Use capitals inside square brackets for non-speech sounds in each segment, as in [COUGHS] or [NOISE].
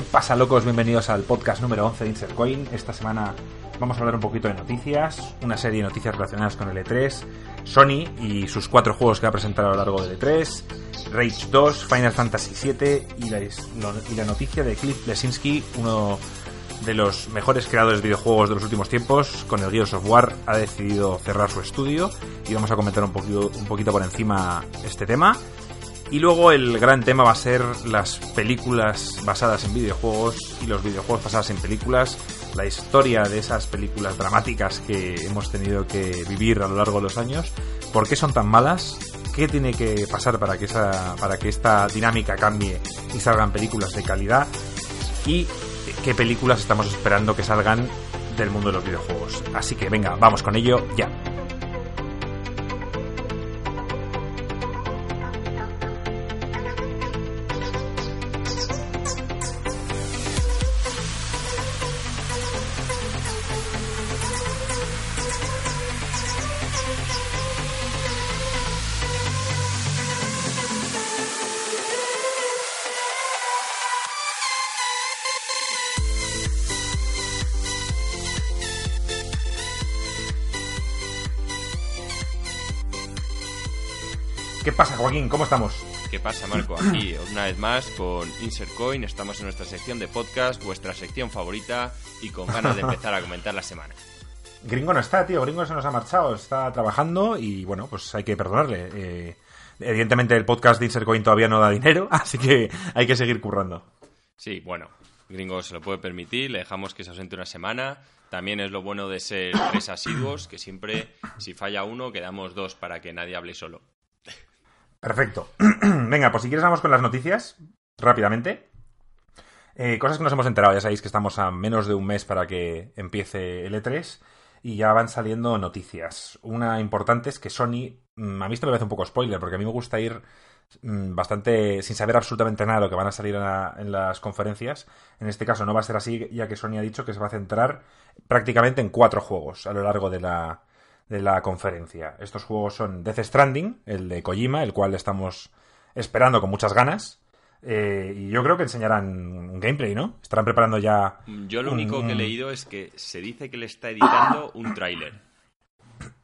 ¿Qué pasa, locos? Bienvenidos al podcast número 11 de Insert Coin. Esta semana vamos a hablar un poquito de noticias, una serie de noticias relacionadas con el E3, Sony y sus cuatro juegos que va a presentar a lo largo del E3, Rage 2, Final Fantasy VII y la, y la noticia de Cliff Lesinski, uno de los mejores creadores de videojuegos de los últimos tiempos, con el Gears of War, ha decidido cerrar su estudio y vamos a comentar un poquito, un poquito por encima este tema. Y luego el gran tema va a ser las películas basadas en videojuegos y los videojuegos basados en películas, la historia de esas películas dramáticas que hemos tenido que vivir a lo largo de los años, por qué son tan malas, qué tiene que pasar para que, esa, para que esta dinámica cambie y salgan películas de calidad y qué películas estamos esperando que salgan del mundo de los videojuegos. Así que venga, vamos con ello ya. ¿Cómo estamos? ¿Qué pasa, Marco? Aquí, una vez más, con Insert Coin. Estamos en nuestra sección de podcast, vuestra sección favorita, y con ganas de empezar a comentar la semana. Gringo no está, tío. Gringo se nos ha marchado. Está trabajando y, bueno, pues hay que perdonarle. Eh, evidentemente, el podcast de Insert Coin todavía no da dinero, [LAUGHS] así que hay que seguir currando. Sí, bueno, Gringo se lo puede permitir. Le dejamos que se ausente una semana. También es lo bueno de ser tres asiduos, que siempre, si falla uno, quedamos dos para que nadie hable solo. Perfecto. [CLEARS THROAT] Venga, pues si quieres vamos con las noticias, rápidamente. Eh, cosas que nos hemos enterado, ya sabéis que estamos a menos de un mes para que empiece el E3 y ya van saliendo noticias. Una importante es que Sony, mm, a mí esto me parece un poco spoiler, porque a mí me gusta ir mm, bastante sin saber absolutamente nada de lo que van a salir en, la, en, las conferencias. En este caso no va a ser así, ya que Sony ha dicho que se va a centrar prácticamente en cuatro juegos a lo largo de la, de la conferencia. Estos juegos son Death Stranding, el de Kojima, el cual estamos esperando con muchas ganas. Eh, y yo creo que enseñarán un gameplay, ¿no? Estarán preparando ya. Yo lo único que he leído es que se dice que le está editando un tráiler.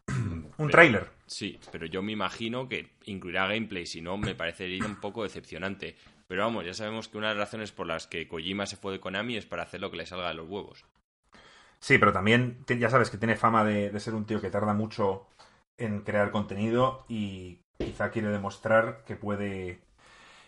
[COUGHS] ¿Un tráiler? Sí, pero yo me imagino que incluirá gameplay, si no, me parecería un poco decepcionante. Pero vamos, ya sabemos que una de las razones por las que Kojima se fue de Konami es para hacer lo que le salga de los huevos. Sí, pero también ya sabes que tiene fama de, ser un tío que tarda mucho en crear contenido y quizá quiere demostrar que puede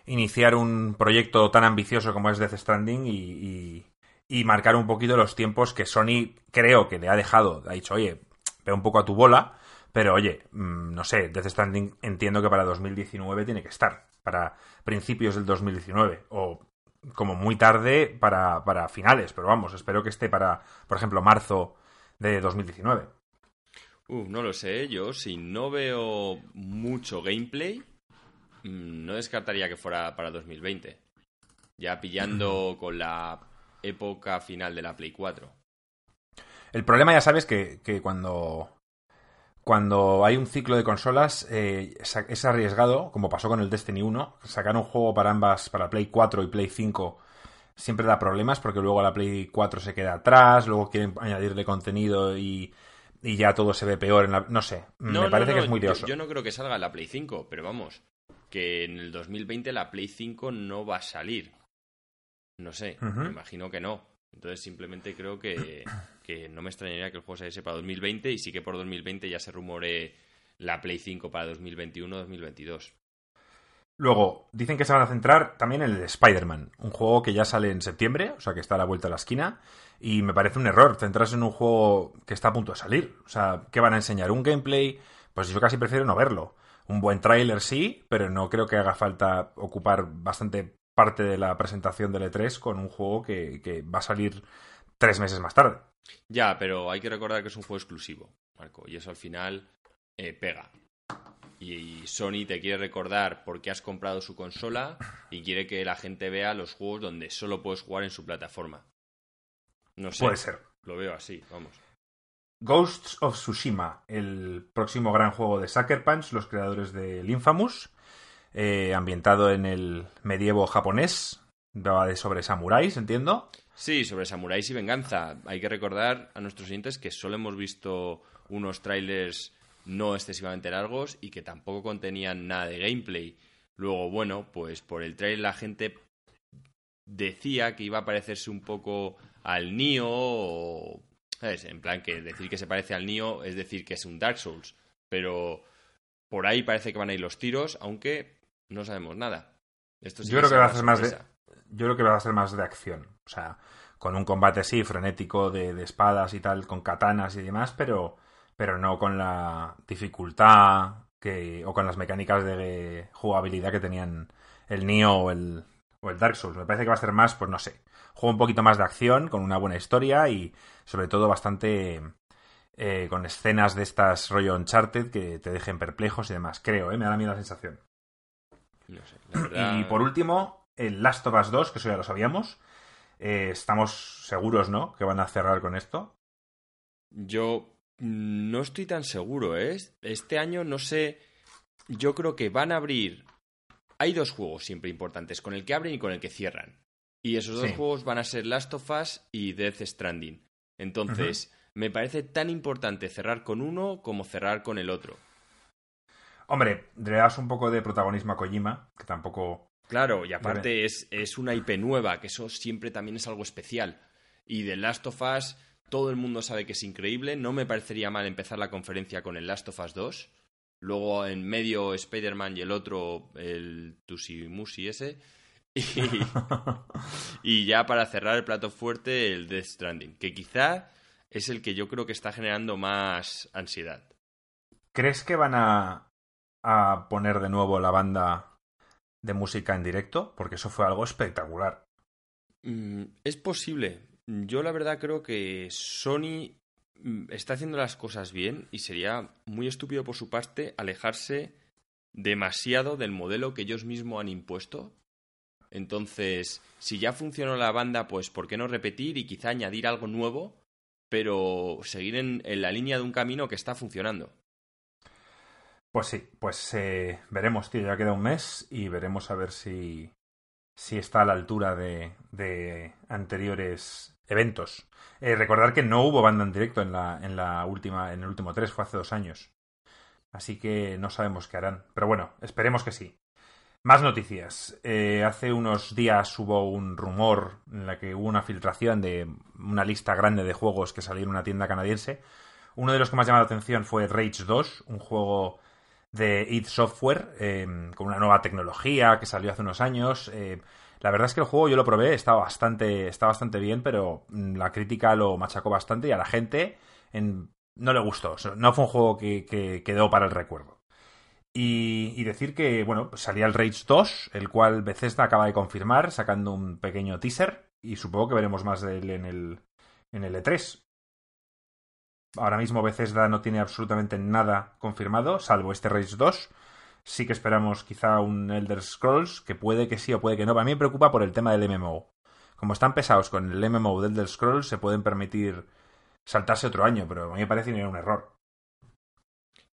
iniciar un proyecto tan ambicioso como es Death Stranding y, y, marcar un poquito los tiempos que Sony creo que le ha dejado. Ha dicho, oye, ve un poco a tu bola, pero oye, mmm, no sé, Death Stranding entiendo que para 2019 tiene que estar, para principios del 2019 o como muy tarde para, para finales, pero vamos, espero que esté para, por ejemplo, marzo de 2019. Uh, no lo sé, yo si no veo mucho gameplay, mmm, no descartaría que fuera para 2020. Ya pillando con la época final de la Play 4. El problema ya sabes que, que cuando cuando hay un ciclo de consolas eh, es arriesgado, como pasó con el Destiny 1, sacar un juego para ambas, para Play 4 y Play 5 siempre da problemas porque luego la Play 4 se queda atrás, luego quieren añadirle contenido y, y ya todo se ve peor en la... No sé, no, me parece no, que es muy de oso. Yo, yo, no creo que salga la Play 5, pero vamos, que en el 2020 la Play 5 no va a salir. No sé, uh -huh. me imagino que no. Entonces simplemente creo que, [CLEARS THROAT] que, no me extrañaría que el juego saliese para 2020 y sí que por 2020 ya se rumore la Play 5 para 2021-2022. Luego, dicen que se van a centrar también en el Spider-Man, un juego que ya sale en septiembre, o sea que está a la vuelta de la esquina, y me parece un error centrarse en un juego que está a punto de salir. O sea, ¿qué van a enseñar? ¿Un gameplay? Pues yo casi prefiero no verlo. Un buen tráiler sí, pero no creo que haga falta ocupar bastante parte de la presentación del E3 con un juego que, que, va a salir tres meses más tarde. Ya, pero hay que recordar que es un juego exclusivo, Marco, y eso al final eh, pega. Y, y, Sony te quiere recordar por qué has comprado su consola y quiere que la gente vea los juegos donde solo puedes jugar en su plataforma. No sé. Puede ser. Lo veo así, vamos. Ghosts of Tsushima, el próximo gran juego de Sucker Punch, los creadores del Infamous eh, ambientado en el medievo japonés Va de sobre samuráis, entiendo. Sí, sobre samuráis y venganza. Hay que recordar a nuestros oyentes que solo hemos visto unos trailers no excesivamente largos y que tampoco contenían nada de gameplay. Luego, bueno, pues por el trailer la gente decía que iba a parecerse un poco al Nio. En plan, que decir que se parece al Nio es decir que es un Dark Souls. Pero por ahí parece que van a ir los tiros, aunque no sabemos nada. Esto yo creo que va a ser más de, yo creo que va a ser más de acción. O sea, con un combate así, frenético, de, espadas y tal, con katanas y demás, pero, pero no con la dificultad que, o con las mecánicas de jugabilidad que tenían el Nioh o el, o el Dark Souls. Me parece que va a ser más, pues no sé, juego un poquito más de acción, con una buena historia y sobre todo bastante eh, con escenas de estas rollo Uncharted que te dejen perplejos y demás. Creo, ¿eh? me da a mí la sensación. Y por último, el Last of Us 2, que eso ya lo sabíamos. Eh, estamos seguros, ¿no? Que van a cerrar con esto. Yo no estoy tan seguro, ¿eh? Este año no sé. Yo creo que van a abrir. Hay dos juegos siempre importantes, con el que abren y con el que cierran. Y esos dos juegos van a ser Last of Us y Death Stranding. Entonces, me parece tan importante cerrar con uno como cerrar con el otro. Hombre, le das un poco de protagonismo a Kojima, que tampoco Claro, y aparte es, es, una IP nueva, que eso siempre también es algo especial. Y de Last of Us, todo el mundo sabe que es increíble. No me parecería mal empezar la conferencia con el Last of Us 2. Luego en medio Spider-Man y el otro, el Tusimusi ese. Y, [LAUGHS] y ya para cerrar el plato fuerte, el Death Stranding, que quizá es el que yo creo que está generando más ansiedad. ¿Crees que van a, a poner de nuevo la banda de música en directo, porque eso fue algo espectacular. Mm, es posible. Yo la verdad creo que Sony mm, está haciendo las cosas bien y sería muy estúpido por su parte alejarse demasiado del modelo que ellos mismos han impuesto. Entonces, si ya funcionó la banda, pues ¿por qué no repetir y quizá añadir algo nuevo, pero seguir en la línea de un camino que está funcionando? Pues sí, pues eh, veremos, tío, ya queda un mes y veremos a ver si, si está a la altura de, de anteriores eventos. Eh, recordar que no hubo banda en directo en la, en la última, en el último 3, fue hace dos años. Así que no sabemos qué harán. Pero bueno, esperemos que sí. Más noticias. Eh, hace unos días hubo un rumor en la que hubo una filtración de una lista grande de juegos que salieron en una tienda canadiense. Uno de los que más llamó la atención fue Rage 2, un juego de id Software em, con una nueva tecnología que salió hace unos años. Eh, la verdad es que el juego yo lo probé, está bastante, está bastante bien, pero mm, la crítica lo machacó bastante y a la gente no le gustó. No fue un juego que, quedó para el recuerdo. Y, decir que, bueno, salía el Rage 2, el cual Bethesda acaba de confirmar, sacando un pequeño teaser, y supongo que veremos más de él en el, en el E3. Ahora mismo Bethesda no tiene absolutamente nada confirmado, salvo este Rage 2. Sí que esperamos quizá un Elder Scrolls, que puede que sí o puede que no. A mí me preocupa por el tema del MMO. Como están pesados con el MMO de Elder Scrolls, se pueden permitir saltarse otro año, pero a mí me parece que era un error.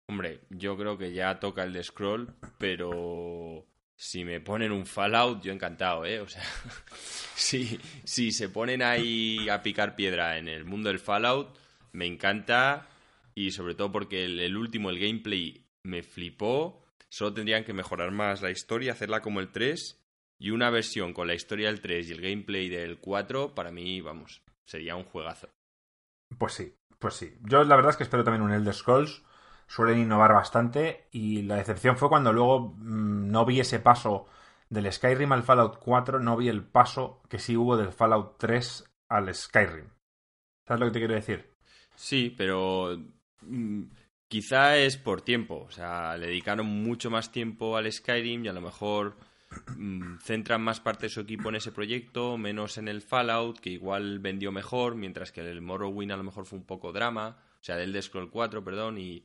Hombre, yo creo que ya toca el de Scroll, pero si me ponen un Fallout, yo encantado, ¿eh? O sea, [LAUGHS] si, si se ponen ahí a picar piedra en el mundo del Fallout, me encanta y sobre todo porque el, último, el gameplay, me flipó. Solo tendrían que mejorar más la historia, hacerla como el 3 y una versión con la historia del 3 y el gameplay del 4, para mí, vamos, sería un juegazo. Pues sí, pues sí. Yo la verdad es que espero también un Elder Scrolls. Suelen innovar bastante y la decepción fue cuando luego mm, no vi ese paso del Skyrim al Fallout 4, no vi el paso que sí hubo del Fallout 3 al Skyrim. ¿Sabes lo que te quiero decir? Sí, pero mm, quizá es por tiempo. O sea, le dedicaron mucho más tiempo al Skyrim y a lo mejor mm, centran más parte de su equipo en ese proyecto, menos en el Fallout, que igual vendió mejor, mientras que el Morrowind a lo mejor fue un poco drama. O sea, del Scroll 4, perdón, y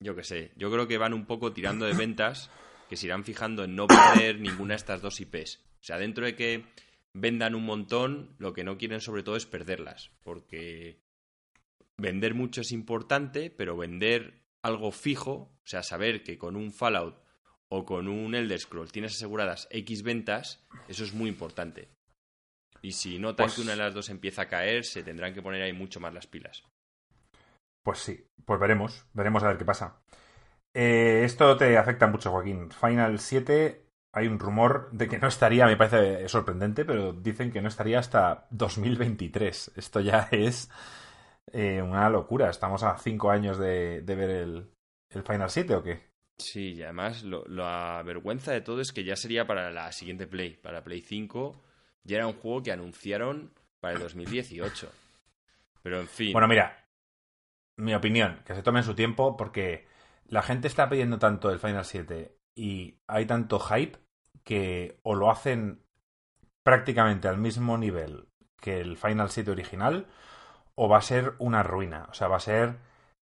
yo qué sé. Yo creo que van un poco tirando de ventas que se irán fijando en no perder ninguna de estas dos IPs. O sea, dentro de que vendan un montón, lo que no quieren sobre todo es perderlas, porque vender mucho es importante, pero vender algo fijo, o sea, saber que con un Fallout o con un Elder Scroll tienes aseguradas X ventas, eso es muy importante. Y si notan que pues una de las dos empieza a caer, se tendrán que poner ahí mucho más las pilas. Pues sí, pues veremos, veremos a ver qué pasa. Eh, esto te afecta mucho, Joaquín. Final 7, hay un rumor de que no estaría, me parece sorprendente, pero dicen que no estaría hasta 2023. Esto ya [LAUGHS] es eh, una locura. Estamos a 5 años de, ver el, el, Final 7 o qué. Sí, y además la vergüenza de todo es que ya sería para la siguiente Play, para Play 5. Ya era un juego que anunciaron para el 2018. Pero en fin. Bueno, mira, mi opinión, que se tomen su tiempo porque la gente está pidiendo tanto el Final 7 y hay tanto hype que o lo hacen prácticamente al mismo nivel que el Final 7 original o va a ser una ruina. O sea, va a ser...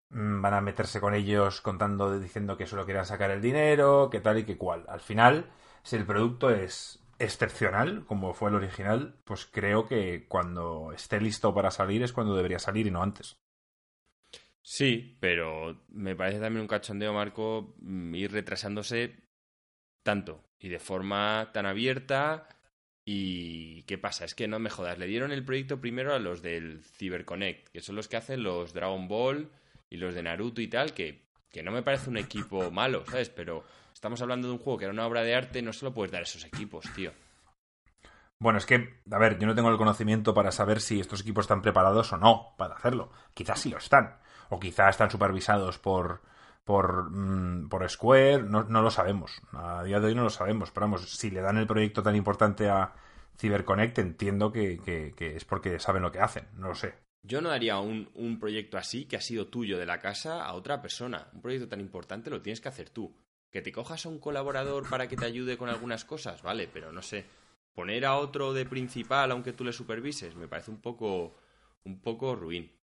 Mm, van a meterse con ellos contando, diciendo que solo quieran sacar el dinero, que tal y que cual. Al final, si el producto es excepcional, como fue el original, pues creo que cuando esté listo para salir es cuando debería salir y no antes. Sí, pero me parece también un cachondeo, Marco, mm, ir retrasándose tanto y de forma tan abierta. ¿Y qué pasa? Es que no me jodas. Le dieron el proyecto primero a los del CyberConnect, que son los que hacen los Dragon Ball y los de Naruto y tal, que, que no me parece un equipo [LAUGHS] malo, ¿sabes? Pero estamos hablando de un juego que era una obra de arte, no se lo puedes dar a esos equipos, tío. Bueno, es que, a ver, yo no tengo el conocimiento para saber si estos equipos están preparados o no para hacerlo. Quizás sí lo están o quizá están supervisados por, por, mm, por Square, no, no, lo sabemos. A día de hoy no lo sabemos, pero vamos, si le dan el proyecto tan importante a CyberConnect, entiendo que, que, es porque saben lo que hacen, no lo sé. Yo no daría un, un, proyecto así, que ha sido tuyo de la casa, a otra persona. Un proyecto tan importante lo tienes que hacer tú. Que te cojas a un colaborador para que te ayude con algunas cosas, vale, pero no sé. Poner a otro de principal aunque tú le supervises, me parece un poco, un poco ruin.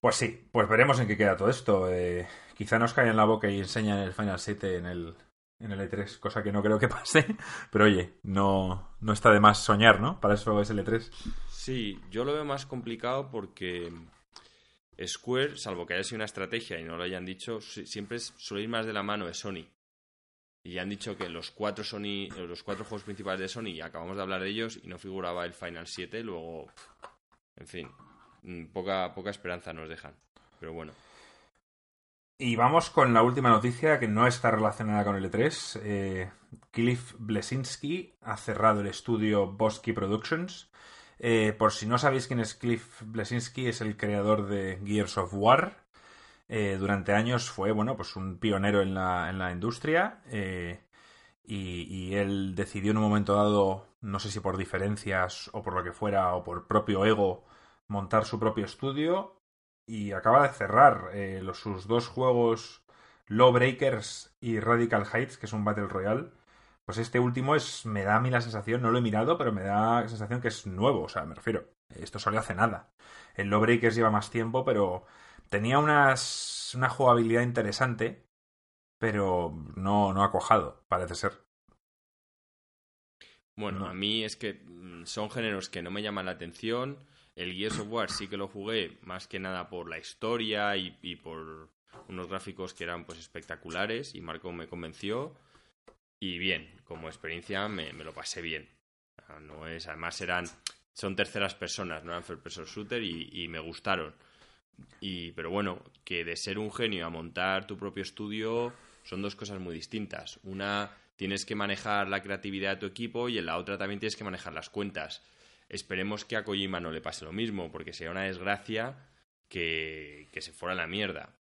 Pues sí, pues veremos en qué queda todo esto. Eh, quizá nos cae en la boca y enseñan el Final 7 en el, en el E3, cosa que no creo que [LAUGHS] pase. Pero oye, no, no está de más soñar, ¿no? Para eso es el E3. Sí, yo lo veo más complicado porque Square, salvo que haya sido una estrategia y no lo hayan dicho, siempre suele ir más de la mano de Sony. Y han dicho que los cuatro Sony, los cuatro juegos principales de Sony, acabamos de hablar de ellos y no figuraba el Final 7, luego, en fin, poca, poca esperanza nos dejan. Pero bueno. Y vamos con la última noticia que no está relacionada con el E3. Eh, Cliff Blesinski ha cerrado el estudio Bosky Productions. Eh, por si no sabéis quién es Cliff Blesinski, es el creador de Gears of War. Eh, durante años fue, bueno, pues un pionero en la, en la industria. Y, él decidió en un momento dado, no sé si por diferencias o por lo que fuera, o por propio ego, montar su propio estudio y acaba de cerrar eh, los, sus dos juegos Lawbreakers y Radical Heights, que es un Battle Royale. Pues este último es, me da a mí la sensación, no lo he mirado, pero me da la sensación que es nuevo, o sea, me refiero, esto salió hace nada. El Lawbreakers lleva más tiempo, pero tenía unas, una jugabilidad interesante, pero no, no ha cojado, parece ser. Bueno, a mí es que mm, son géneros que no me llaman la atención. El Gears of War sí que lo jugué más que nada por la historia y, por unos gráficos que eran pues espectaculares y Marco me convenció. Y bien, como experiencia me, lo pasé bien. No es, además eran, son terceras personas, no eran first person shooter y, me gustaron. Y, pero bueno, que de ser un genio a montar tu propio estudio son dos cosas muy distintas. Una tienes que manejar la creatividad de tu equipo y en la otra también tienes que manejar las cuentas. Esperemos que a Kojima no le pase lo mismo, porque sería una desgracia que, que se fuera a la mierda.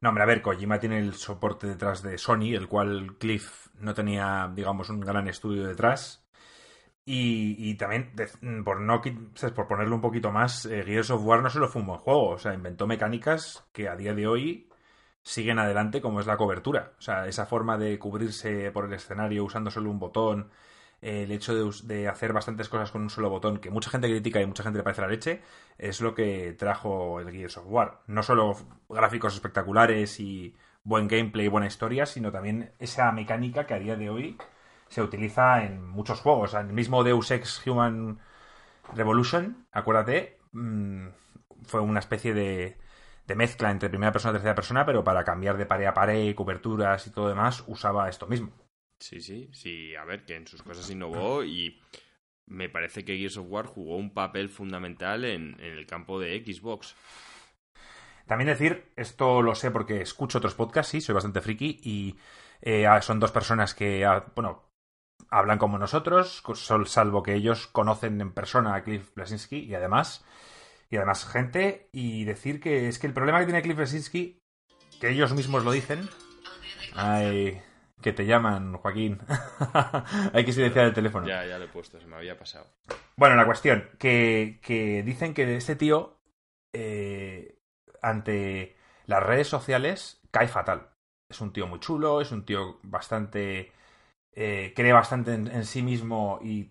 No, hombre, a ver, Kojima tiene el soporte detrás de Sony, el cual Cliff no tenía, digamos, un gran estudio detrás. Y, y también, por no por ponerlo un poquito más, eh, Gears of War no solo fue un buen juego, o sea, inventó mecánicas que a día de hoy siguen adelante, como es la cobertura. O sea, esa forma de cubrirse por el escenario usando solo un botón, el hecho de, hacer bastantes cosas con un solo botón, que mucha gente critica y mucha gente le parece la leche, es lo que trajo el Gears of War. No solo gráficos espectaculares y buen gameplay y buena historia, sino también esa mecánica que a día de hoy se utiliza en muchos juegos. El mismo Deus Ex Human Revolution, acuérdate, mm, fue una especie de, de mezcla entre primera persona y tercera persona, pero para cambiar de pared a pared, coberturas y todo demás, usaba esto mismo. Sí, sí, sí, a ver, que en sus cosas innovó y me parece que Gears of War jugó un papel fundamental en, el campo de Xbox. También decir, esto lo sé porque escucho otros podcasts, sí, soy bastante friki y eh, son dos personas que, bueno, hablan como nosotros, salvo que ellos conocen en persona a Cliff Blasinski y además, y además gente, y decir que es que el problema que tiene Cliff Blasinski, que ellos mismos lo dicen, ay, que te llaman, Joaquín. [LAUGHS] Hay que silenciar el teléfono. Ya, ya lo he puesto, se me había pasado. Bueno, la cuestión, que, que dicen que este tío, eh, ante las redes sociales, cae fatal. Es un tío muy chulo, es un tío bastante... Eh, cree bastante en, sí mismo y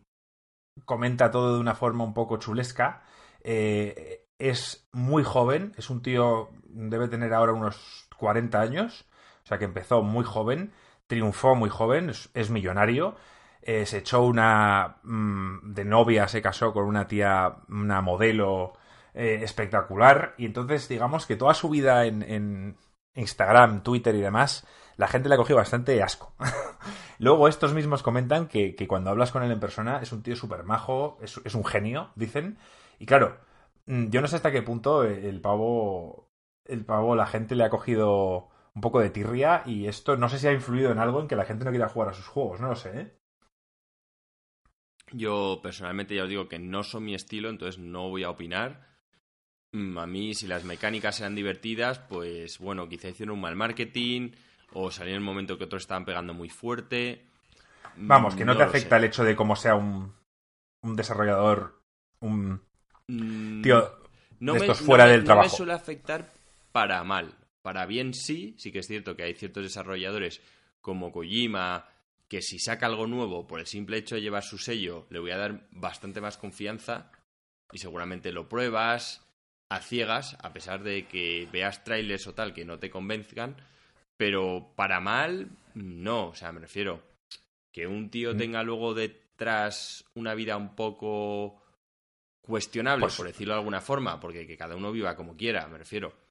comenta todo de una forma un poco chulesca. Eh, es muy joven, es un tío, debe tener ahora unos 40 años, o sea que empezó muy joven triunfó muy joven, es, millonario. Eh, se echó una mm, de novia, se casó con una tía, una modelo eh, espectacular. Y entonces, digamos que toda su vida en, Instagram, Twitter y demás, la gente le ha cogido bastante asco. [LAUGHS] Luego estos mismos comentan que, cuando hablas con él en persona es un tío súper majo, es, es, un genio, dicen. Y claro, mm, yo no sé hasta qué punto el pavo, el pavo, la gente le ha cogido un poco de tirria y esto no sé si ha influido en algo en que la gente no quiera jugar a sus juegos, no lo sé. ¿eh? Yo personalmente ya os digo que no son mi estilo, entonces no voy a opinar. Mm, a mí, si las mecánicas eran divertidas, pues bueno, quizá hicieron un mal marketing o salió en el momento que otros estaban pegando muy fuerte. Vamos, que no, te afecta el hecho de cómo sea un, un desarrollador, un mm, tío no de estos fuera del trabajo. No me suele afectar para mal. Para bien sí, sí que es cierto que hay ciertos desarrolladores como Kojima, que si saca algo nuevo por el simple hecho de llevar su sello, le voy a dar bastante más confianza y seguramente lo pruebas a ciegas, a pesar de que veas trailers o tal que no te convenzcan, pero para mal, no, o sea, me refiero que un tío mm. tenga luego detrás una vida un poco cuestionable, pues por decirlo de alguna forma, porque que cada uno viva como quiera, me refiero.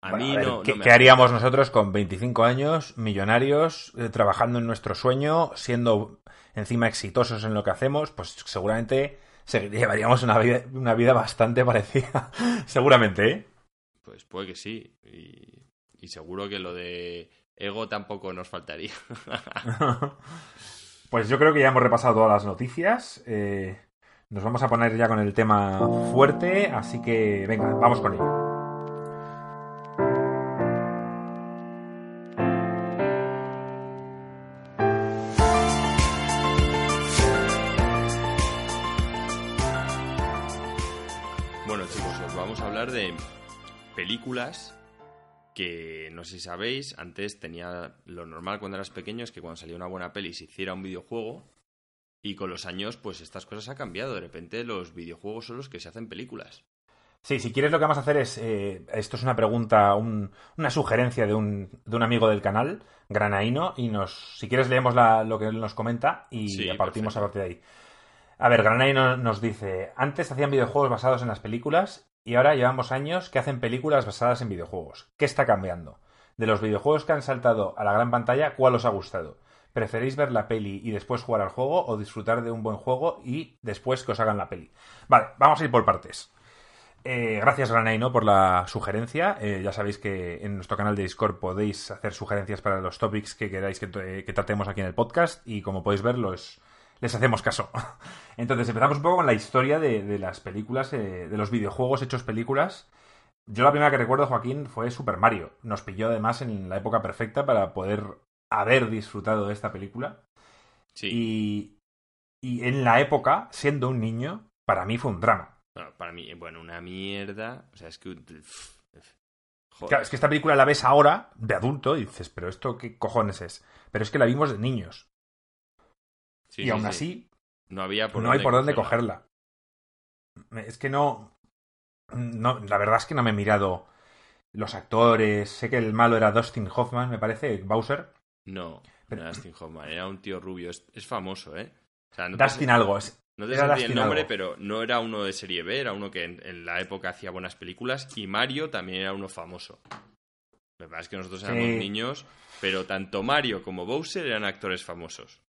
A mí no, ¿qué, haríamos nosotros con 25 años, millonarios, eh, trabajando en nuestro sueño, siendo encima exitosos en lo que hacemos? Pues seguramente [LAUGHS] llevaríamos una vida, una vida bastante parecida. [LAUGHS] seguramente, ¿eh? Pues puede que sí. Y, seguro que lo de ego tampoco nos faltaría. [LAUGHS] pues yo creo que ya hemos repasado todas las noticias. Eh, nos vamos a poner ya con el tema fuerte, así que venga, vamos con ello. Películas que no sé si sabéis, antes tenía lo normal cuando eras pequeño es que cuando salía una buena peli se hiciera un videojuego y con los años pues estas cosas han cambiado. De repente los videojuegos son los que se hacen películas. Sí, si quieres lo que vamos a hacer es, eh, esto es una pregunta, una sugerencia de un, de un amigo del canal, Granaino, y nos, si quieres leemos lo que él nos comenta y partimos a partir de ahí. A ver, Granaino nos dice, antes hacían videojuegos basados en las películas y ahora llevamos años que hacen películas basadas en videojuegos. ¿Qué está cambiando? De los videojuegos que han saltado a la gran pantalla, ¿cuál os ha gustado? ¿Preferís ver la peli y después jugar al juego o disfrutar de un buen juego y después que os hagan la peli? Vale, vamos a ir por partes. Eh, gracias, Ranaino, por la sugerencia. Eh, ya sabéis que en nuestro canal de Discord podéis hacer sugerencias para los topics que queráis que, que tratemos aquí en el podcast y como podéis ver, los, les hacemos caso. [LAUGHS] Entonces empezamos un poco con la historia de, las películas, eh, de los videojuegos hechos películas. Yo la primera que recuerdo, Joaquín, fue Super Mario. Nos pilló además en la época perfecta para poder haber disfrutado de esta película. Sí. Y, en la época, siendo un niño, para mí fue un drama. para mí, bueno, una mierda. O sea, es que... Claro, es que esta película la ves ahora, de adulto, y dices, pero esto qué cojones es. Pero es que la vimos de niños y aún así, no, había no hay por dónde cogerla. Es que no, no. La verdad es que no me he mirado los actores. Sé que el malo era Dustin Hoffman, me parece, Bowser. No, no era Dustin Hoffman, era un tío rubio. Es, famoso, ¿eh? Dustin algo. Es, No te sabía el nombre, pero no era uno de serie B, era uno que en, la época hacía buenas películas. Y Mario también era uno famoso. Que pasa es que nosotros éramos niños, pero tanto Mario como Bowser eran actores famosos.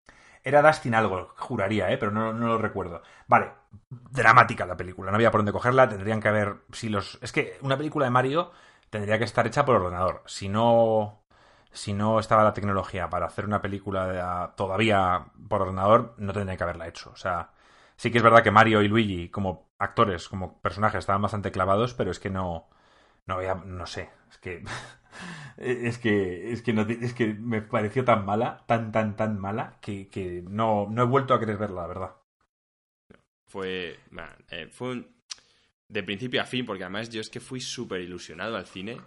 Era Dustin algo, juraría, ¿eh? pero no, no, lo recuerdo. Vale, dramática la película, no había por dónde cogerla, tendrían que haber... Si los... Es que una película de Mario tendría que estar hecha por ordenador. Si no, si no estaba la tecnología para hacer una película todavía por ordenador, no tendría que haberla hecho. O sea, sí que es verdad que Mario y Luigi, como actores, como personajes, estaban bastante clavados, pero es que no. No había. No sé. Es que. [LAUGHS] es que. Es que, no, es que me pareció tan mala, tan, tan, tan mala, que, que no, no he vuelto a querer verla, la verdad. Fue. Eh, fue un. De principio a fin, porque además yo es que fui súper ilusionado al cine.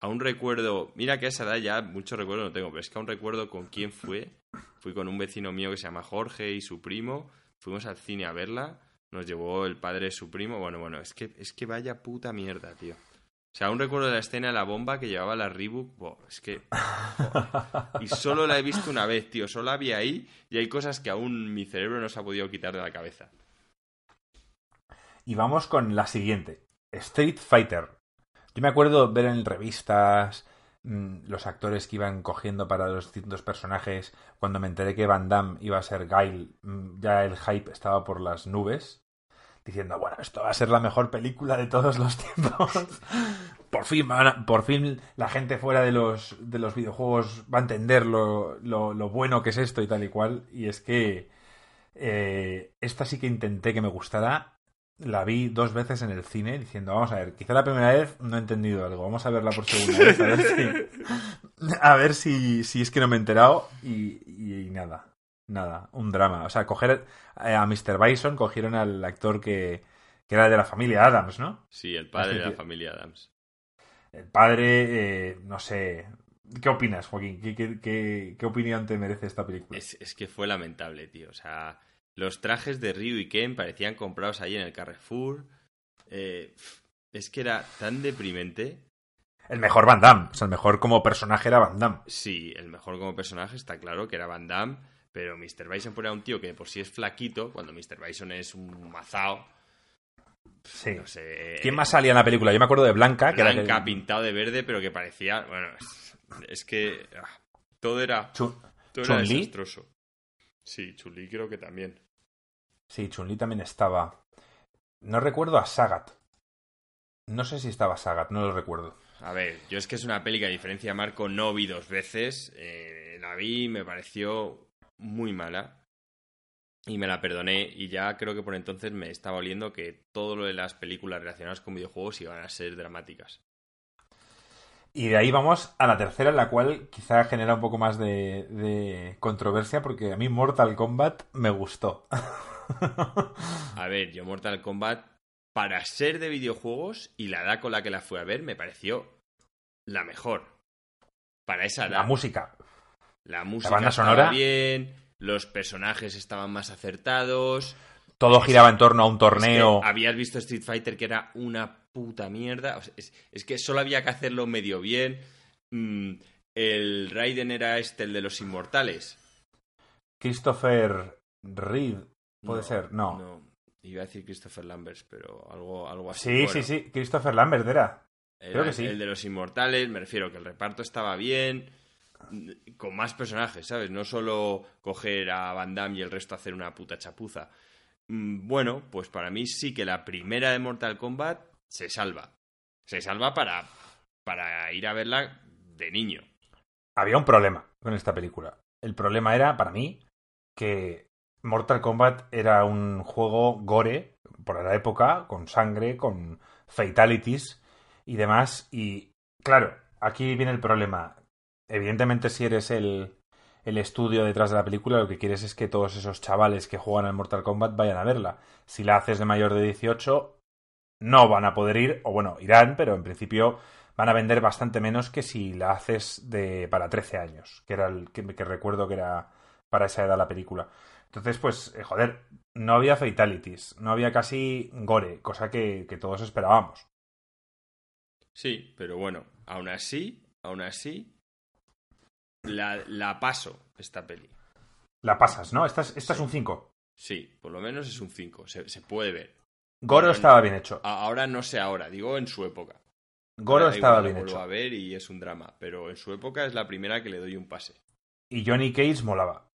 Aún recuerdo. Mira que a esa edad ya mucho recuerdo no tengo, pero es que aún recuerdo con quién fue. Fui con un vecino mío que se llama Jorge y su primo. Fuimos al cine a verla. Nos llevó el padre de su primo. Bueno, bueno, es que, es que vaya puta mierda, tío. O sea, aún recuerdo de la escena de la bomba que llevaba la Reebok. es que. Y solo la he visto una vez, tío. Solo la vi ahí y hay cosas que aún mi cerebro no se ha podido quitar de la cabeza. Y vamos con la siguiente: Street Fighter. Yo me acuerdo ver en revistas mm, los actores que iban cogiendo para los distintos personajes. Cuando me enteré que Van Damme iba a ser Guile, mm, ya el hype estaba por las nubes diciendo, bueno, esto va a ser la mejor película de todos los tiempos. [LAUGHS] por fin, por fin la gente fuera de los, de los videojuegos va a entender lo, lo, bueno que es esto y tal y cual. Y es que eh, esta sí que intenté que me gustara. La vi dos veces en el cine diciendo, vamos a ver, quizá la primera vez no he entendido algo, vamos a verla por segunda vez, a ver si, [LAUGHS] a ver si, si es que no me he enterado y nada. Nada, un drama. O sea, coger eh, a Mr. Bison, cogieron al actor que, que era de la familia Adams, ¿no? Sí, el padre de la familia Adams. El padre, eh, no sé. ¿Qué opinas, Joaquín? ¿Qué, qué, opinión te merece esta película? Es, que fue lamentable, tío. O sea, los trajes de Ryu y Ken parecían comprados ahí en el Carrefour. Eh, es que era tan deprimente. El mejor Van Damme. O sea, el mejor como personaje era Van Damme. Sí, el mejor como personaje está claro que era Van Damme pero Mr. Bison pone a un tío que por sí es flaquito, cuando Mr. Bison es un mazao. Sí. ¿Quién más salía en la película? Yo me acuerdo de Blanca. que era pintado de verde, pero que parecía. Bueno, es, que. Ah, todo era. todo era desastroso. Sí, Chun-Li creo que también. Sí, Chun-Li también estaba. No recuerdo a Sagat. No sé si estaba Sagat, no lo recuerdo. A ver, yo es que es una peli que a diferencia de Marco no vi dos veces. Eh, la vi, me pareció muy mala y me la perdoné y ya creo que por entonces me estaba oliendo que todo lo de las películas relacionadas con videojuegos iban a ser dramáticas. Y de ahí vamos a la tercera, en la cual quizá genera un poco más de, de controversia, porque a mí Mortal Kombat me gustó. [LAUGHS] a ver, yo Mortal Kombat, para ser de videojuegos y la edad con la que la fui a ver, me pareció la mejor. Para esa edad. La música. La música banda sonora bien, los personajes estaban más acertados. Todo giraba en torno a un torneo. habías visto Street Fighter que era una puta mierda. es, que solo había que hacerlo medio bien. Mm, el Raiden era este, el de los inmortales. Christopher Reed, puede ser, no. Iba a decir Christopher Lambert, pero algo, algo así. Sí, sí, sí, Christopher Lambert era. Creo que sí. El de los inmortales, me refiero que el reparto estaba bien con más personajes, ¿sabes? No solo coger a Van Damme y el resto hacer una puta chapuza. Mm, bueno, pues para mí sí que la primera de Mortal Kombat se salva. Se salva para, para ir a verla de niño. Había un problema con esta película. El problema era, para mí, que Mortal Kombat era un juego gore por la época, con sangre, con fatalities y demás. Y claro, aquí viene el problema evidentemente si eres el, el estudio detrás de la película, lo que quieres es que todos esos chavales que juegan al Mortal Kombat vayan a verla. Si la haces de mayor de 18, no van a poder ir, o bueno, irán, pero en principio van a vender bastante menos que si la haces de para 13 años, que era el que, recuerdo que era para esa edad la película. Entonces, pues, eh, joder, no había fatalities, no había casi gore, cosa que, que todos esperábamos. Sí, pero bueno, aún así, aún así, la, la paso, esta peli. La pasas, ¿no? Esta es, esta es un 5. Sí, por lo menos es un 5. Se, se puede ver. Goro estaba bien hecho. Ahora no sé ahora, digo en su época. Goro estaba bien hecho. a ver y es un drama, pero en su época es la primera que le doy un pase. Y Johnny Cage molaba.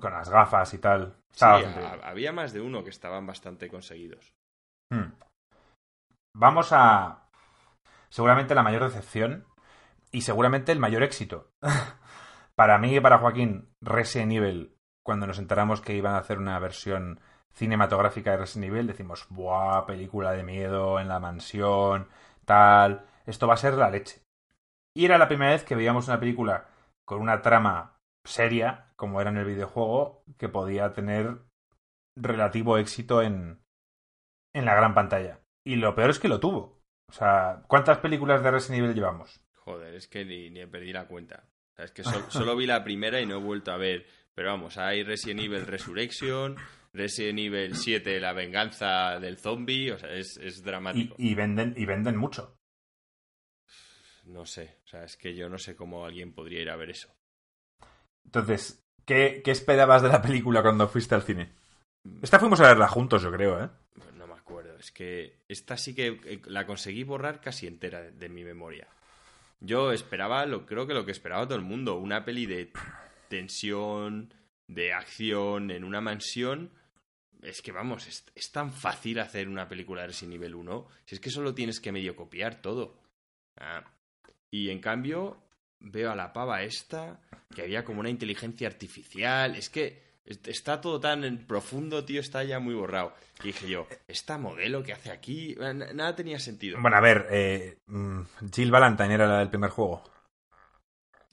Con las gafas y tal. Sí, había más de uno que estaban bastante conseguidos. Hmm. Vamos a. Seguramente la mayor decepción y seguramente el mayor éxito. [LAUGHS] para mí y para Joaquín, Resident Evil, cuando nos enteramos que iban a hacer una versión cinematográfica de Resident Evil, decimos, ¡buah! Película de miedo en la mansión, tal. Esto va a ser la leche. Y era la primera vez que veíamos una película con una trama seria, como era en el videojuego, que podía tener relativo éxito en, en la gran pantalla. Y lo peor es que lo tuvo. O sea, ¿cuántas películas de Resident Evil llevamos? Joder, es que ni, ni perdí la cuenta. es que [LAUGHS] solo vi la primera y no he vuelto a ver. Pero vamos, hay Resident Evil Resurrection, Resident Evil 7, La venganza del zombie, o sea, es, dramático. Y, venden, y venden mucho. No sé, o sea, es que yo no sé cómo alguien podría ir a ver eso. Entonces, ¿qué, qué esperabas de la película cuando fuiste al cine? Esta fuimos a verla juntos, yo creo, ¿eh? No me acuerdo, es que esta sí que eh, la conseguí borrar casi entera de, mi memoria. Yo esperaba, lo, creo que lo que esperaba todo el mundo, una peli de tensión, de acción en una mansión es que vamos, es, tan fácil hacer una película de ese nivel 1. Si es que solo tienes que medio copiar todo. Ah, y en cambio, veo a la pava esta, que había como una inteligencia artificial. Es que está todo tan profundo, tío, está ya muy borrado. Y dije yo, ¿esta modelo que hace aquí? nada tenía sentido. Bueno, a ver, eh, mm, Jill Valentine era la del primer juego.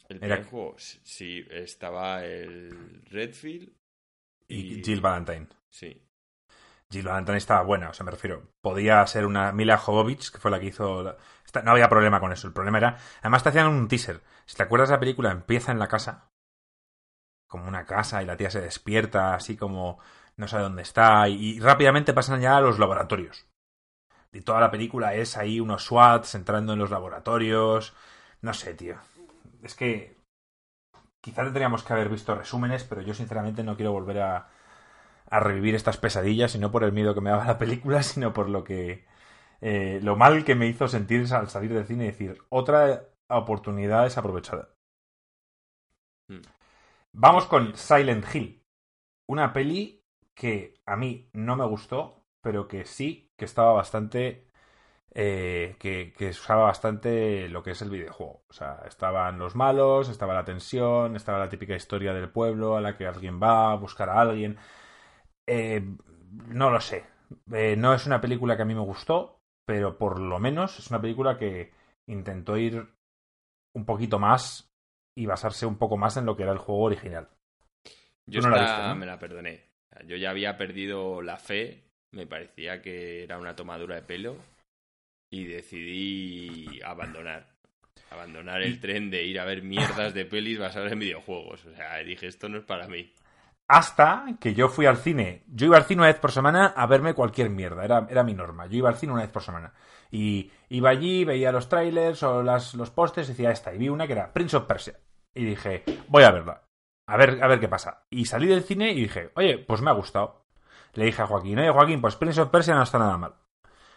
El primer juego, sí, estaba el Redfield. y Jill Valentine. Sí. Jill Valentine estaba buena, o sea, me refiero. Podía ser una Mila Jovovich, que fue la que hizo. No había problema con eso. El problema era. Además, te hacían un teaser. Si te acuerdas de la película, empieza en la casa. Como una casa, y la tía se despierta, así como. No sabe dónde está. Y, rápidamente pasan ya a los laboratorios. Y toda la película es ahí unos SWATs entrando en los laboratorios. No sé, tío. Es que. Quizá tendríamos que haber visto resúmenes, pero yo sinceramente no quiero volver a revivir estas pesadillas y no por el miedo que me daba la película, [LAUGHS] sino por lo que eh, lo mal que me hizo sentir al salir del cine y decir otra oportunidad desaprovechada. Hmm. Vamos con Silent Hill, una peli que a mí no me gustó, pero que sí que estaba bastante eh, que, usaba bastante lo que es el videojuego. O sea, estaban los malos, estaba la tensión, estaba la típica historia del pueblo a la que alguien va a buscar a alguien. Eh, no lo sé. Eh, no es una película que a mí me gustó, pero por lo menos es una película que intentó ir un poquito más y basarse un poco más en lo que era el juego original. Yo no la me la perdoné. Yo ya había perdido la fe, me parecía que era una tomadura de pelo y decidí abandonar. Abandonar el tren de ir a ver mierdas de pelis basadas en videojuegos. O sea, dije, esto no es para mí. Hasta que yo fui al cine. Yo iba al cine una vez por semana a verme cualquier mierda. Era, era mi norma. Yo iba al cine una vez por semana. Y iba allí, veía los trailers o las, los postes, decía esta. Y vi una que era Prince of Persia. Y dije, voy a verla. A ver, a ver qué pasa. Y salí del cine y dije, oye, pues me ha gustado. Le dije a Joaquín, oye Joaquín, pues Prince of Persia no está nada mal.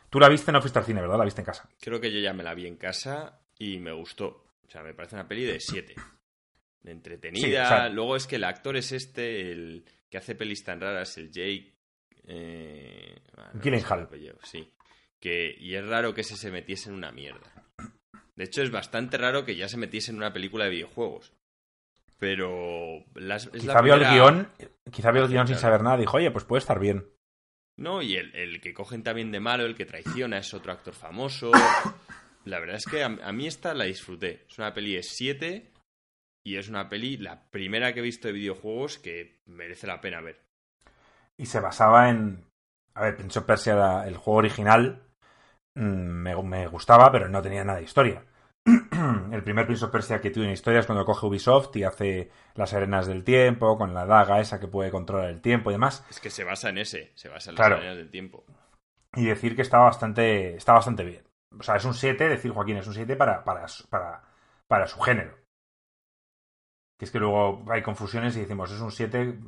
Tú la viste, no fuiste al cine, ¿verdad? La viste en casa. Creo que yo ya me la vi en casa y me gustó. O sea, me parece una peli de 7 entretenida. Luego es que el actor es este, el que hace pelis tan raras, el Jake. Eh, sí. Que, y es raro que ese se metiese en una mierda. De hecho, es bastante raro que ya se metiese en una película de videojuegos. Pero. Las, quizá, vio el guion, quizá vio el guion sin saber nada. Dijo, oye, pues puede estar bien. No, y el, el, que cogen también de malo, el que traiciona, es otro actor famoso. La verdad es que a, a mí esta la disfruté. Es una peli de 7 y es una peli, la primera que he visto de videojuegos, que merece la pena ver. Y se basaba en. A ver, Prince of Persia, el juego original, mm, me, me, gustaba, pero no tenía nada de historia. [CLEARS THROAT] el primer Prince of Persia que tiene historia es cuando coge Ubisoft y hace las arenas del tiempo, con la daga esa que puede controlar el tiempo y demás. Es que se basa en ese, se basa en las arenas del tiempo. Y decir que está bastante, está bastante bien. O sea, es un 7, decir Joaquín, es un 7 para, para, para, para su género que es que luego hay confusiones y decimos, es un 7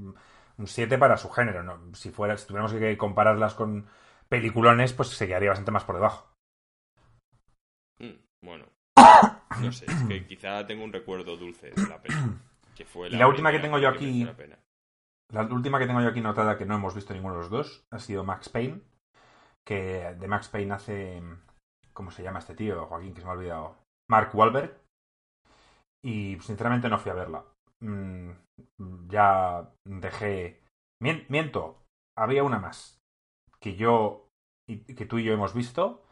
un 7 para su género. ¿no? Si, fuera, si tuviéramos que compararlas con peliculones, pues se quedaría bastante más por debajo. Mm, bueno, [COUGHS] no sé, es que quizá tengo un recuerdo dulce de la peli. [COUGHS] Que fue y la última que tengo yo aquí, la, última que tengo yo aquí notada que no hemos visto ninguno de los dos ha sido Max Payne, que de Max Payne hace, ¿cómo se llama este tío? Joaquín, que se me ha olvidado. Mark Wahlberg. Y sinceramente no fui a verla. Mm, ya dejé. Miento, había una más que yo y que tú y yo hemos visto.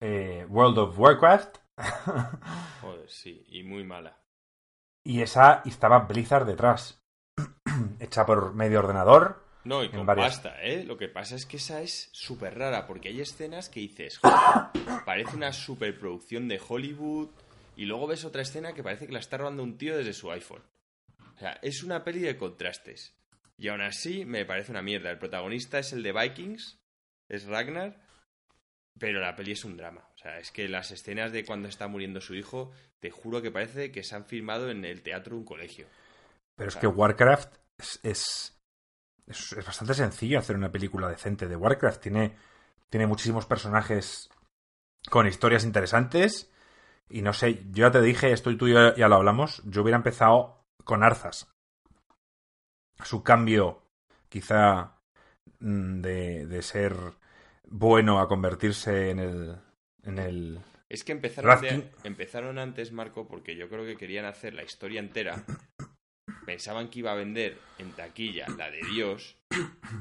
Eh, World of Warcraft. [LAUGHS] Joder, sí, y muy mala. Y esa estaba Blizzard detrás. [CLEARS THROAT] Hecha por medio ordenador. No, y con pasta, ¿eh? Lo que pasa es que esa es súper rara, porque hay escenas que dices, joder, [COUGHS] parece una superproducción de Hollywood, y luego ves otra escena que parece que la está robando un tío desde su iPhone. O sea, es una peli de contrastes. Y aún así me parece una mierda. El protagonista es el de Vikings, es Ragnar, pero la peli es un drama. O sea, es que las escenas de cuando está muriendo su hijo, te juro que parece que se han filmado en el teatro de un colegio. Pero es que Warcraft es, es, bastante sencillo hacer una película decente de Warcraft. Tiene, tiene muchísimos personajes con historias interesantes. Y no sé, yo ya te dije, esto y tú ya, ya lo hablamos, yo hubiera empezado con Arzas. Su cambio, quizá, mm, de, de ser bueno a convertirse en el. En el es que empezaron, empezaron antes, Marco, porque yo creo que querían hacer la historia entera. Pensaban que iba a vender en taquilla la de Dios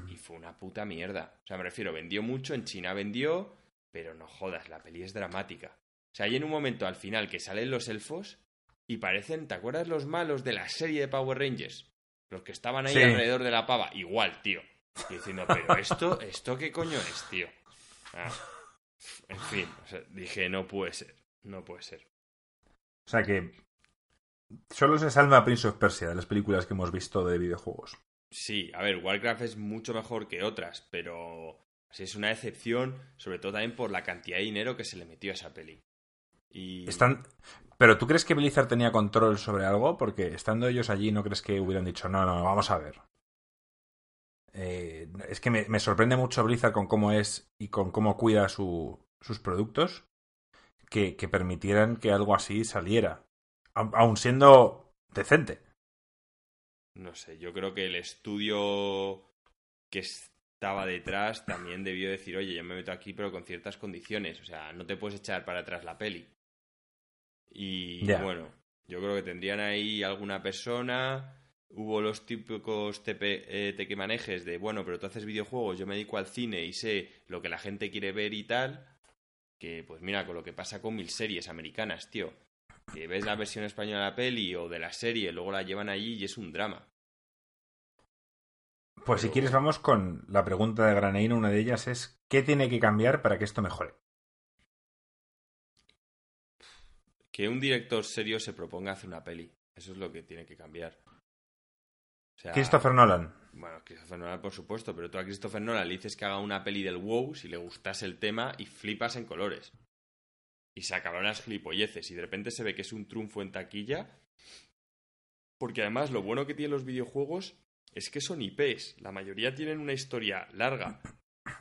y fue una puta mierda. O sea, me refiero, vendió mucho, en China vendió, pero no jodas, la peli es dramática. O sea, hay en un momento al final que salen los elfos y parecen, ¿te acuerdas los malos de la serie de Power Rangers? Los que estaban ahí alrededor de la pava. Igual, tío. Y diciendo, pero [LAUGHS] esto, ¿esto qué coño es, tío? Ah, en fin, dije, no puede ser. No puede ser. O sea que. Solo se salva Prince of Persia de las películas que hemos visto de videojuegos. Sí, a ver, Warcraft es mucho mejor que otras, pero sí es una excepción, sobre todo también por la cantidad de dinero que se le metió a esa peli. Y... Están... Pero ¿tú crees que Blizzard tenía control sobre algo? Porque estando ellos allí, ¿no crees que hubieran dicho, no, no, vamos a ver? Eh, es que me, sorprende mucho Blizzard con cómo es y con cómo cuida sus productos que, permitieran que algo así saliera, aun siendo decente. No sé, yo creo que el estudio que estaba detrás también debió decir, oye, yo me meto aquí pero con ciertas condiciones, o sea, no te puedes echar para atrás la peli. Y bueno, yo creo que tendrían ahí alguna persona. Hubo los típicos TP, eh, manejes de, bueno, pero tú haces videojuegos, yo me dedico al cine y sé lo que la gente quiere ver y tal. Que, pues mira, con lo que pasa con mil series americanas, tío. Que ves la versión española de la peli o de la serie, luego la llevan allí y es un drama. Pues si quieres vamos con la pregunta de Graneino, una de ellas es ¿qué tiene que cambiar para que esto mejore? Que un director serio se proponga hacer una peli. Eso es lo que tiene que cambiar. Christopher Nolan. Bueno, Christopher Nolan, por supuesto, pero tú a Christopher Nolan le dices que haga una peli del WoW si le gustase el tema y flipas en colores. Y se acaban las gilipolleces y de repente se ve que es un triunfo en taquilla. Porque además lo bueno que tienen los videojuegos es que son IPs. La mayoría tienen una historia larga.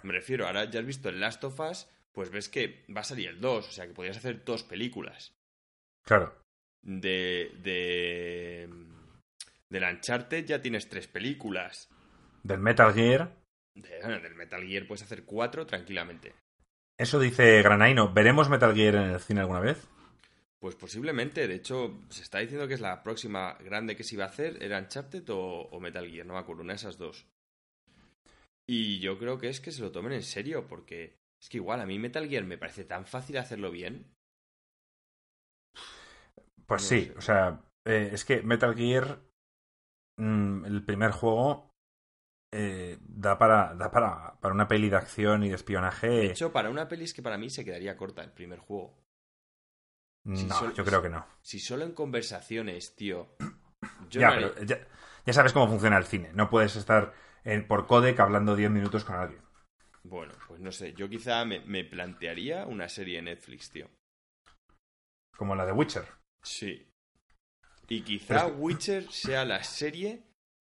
Me refiero, ahora ya has visto el Last of Us, pues ves que va a salir el 2, o sea que podrías hacer dos películas. Claro. De. de. Del Uncharted ya tienes tres películas. Del Metal Gear. del Metal Gear puedes hacer cuatro tranquilamente. Eso dice Granaino. ¿Veremos Metal Gear en el cine alguna vez? Pues posiblemente. De hecho, se está diciendo que es la próxima grande que se iba a hacer. ¿Era Uncharted o, Metal Gear? No me acuerdo. Una de esas dos. Y yo creo que es que se lo tomen en serio, porque es que igual a mí Metal Gear me parece tan fácil hacerlo bien pues sí, o sea, eh, es que Metal Gear, mm, el primer juego, eh, da, para, da para, para una peli de acción y de espionaje. De hecho, para una peli es que para mí se quedaría corta el primer juego. no, yo creo que no. Si solo en conversaciones, tío. [CLEARS THROAT] ya, ya, sabes cómo funciona el cine. No puedes estar en, por codec hablando 10 minutos con alguien. Bueno, pues no sé. Yo quizá me, me plantearía una serie en Netflix, tío. Como la de Witcher. Sí. Y quizá Witcher sea la serie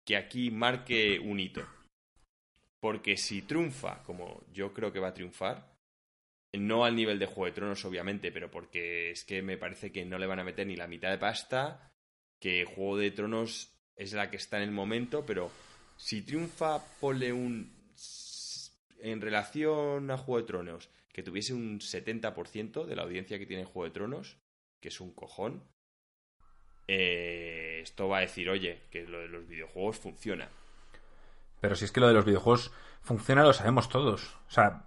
que aquí marque un hito. Porque si triunfa, como yo creo que va a triunfar, no al nivel de Juego de Tronos, obviamente, pero porque es que me parece que no le van a meter ni la mitad de pasta, que Juego de Tronos es la que está en el momento, pero si triunfa, ponle un... En relación a Juego de Tronos, que tuviese un 70% de la audiencia que tiene Juego de Tronos, que es un cojón, eh, esto va a decir, oye, que lo de los videojuegos funciona. Pero si es que lo de los videojuegos funciona, lo sabemos todos. O sea,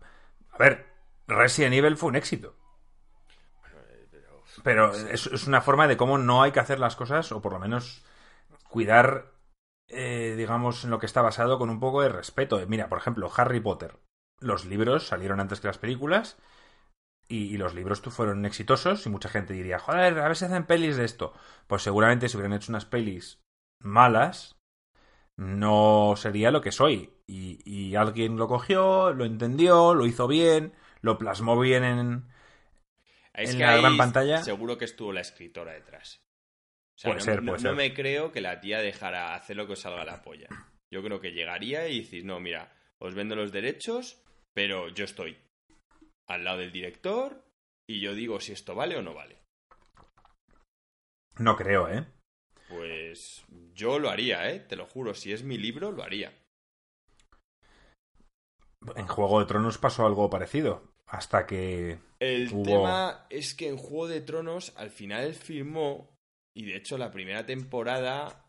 a ver, Resident Evil fue un éxito. Pero es, una forma de cómo no hay que hacer las cosas, o por lo menos cuidar, eh, digamos, en lo que está basado con un poco de respeto. Mira, por ejemplo, Harry Potter. Los libros salieron antes que las películas y, los libros fueron exitosos y mucha gente diría, joder, a ver si hacen pelis de esto. Pues seguramente si hubieran hecho unas pelis malas, no sería lo que soy. Y, y alguien lo cogió, lo entendió, lo hizo bien lo plasmó bien en, la gran pantalla. Seguro que estuvo la escritora detrás. puede ser, puede no, me creo que la tía dejara hacer lo que os salga la polla. Yo creo que llegaría y decís, no, mira, os vendo los derechos, pero yo estoy al lado del director y yo digo si esto vale o no vale. No creo, ¿eh? Pues yo lo haría, ¿eh? Te lo juro, si es mi libro, lo haría. En Juego de Tronos pasó algo parecido hasta que. El tema es que en Juego de Tronos al final firmó, y de hecho la primera temporada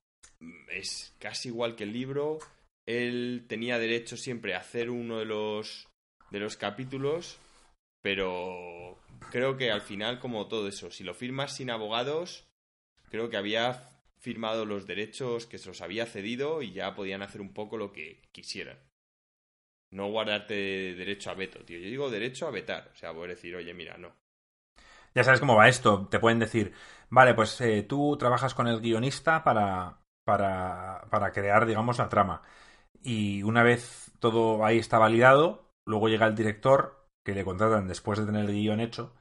es casi igual que el libro. Él tenía derecho siempre a hacer uno de los, de los capítulos, pero creo que al final, como todo eso, si lo firmas sin abogados, creo que había firmado los derechos que se los había cedido y ya podían hacer un poco lo que quisieran. No guardarte derecho a veto, tío. Yo digo derecho a vetar. O sea, poder decir, oye, mira, no. Ya sabes cómo va esto. Te pueden decir, vale, pues eh, tú trabajas con el guionista para, para, para crear, digamos, la trama. Y una vez todo ahí está validado, luego llega el director, que le contratan después de tener el guion hecho,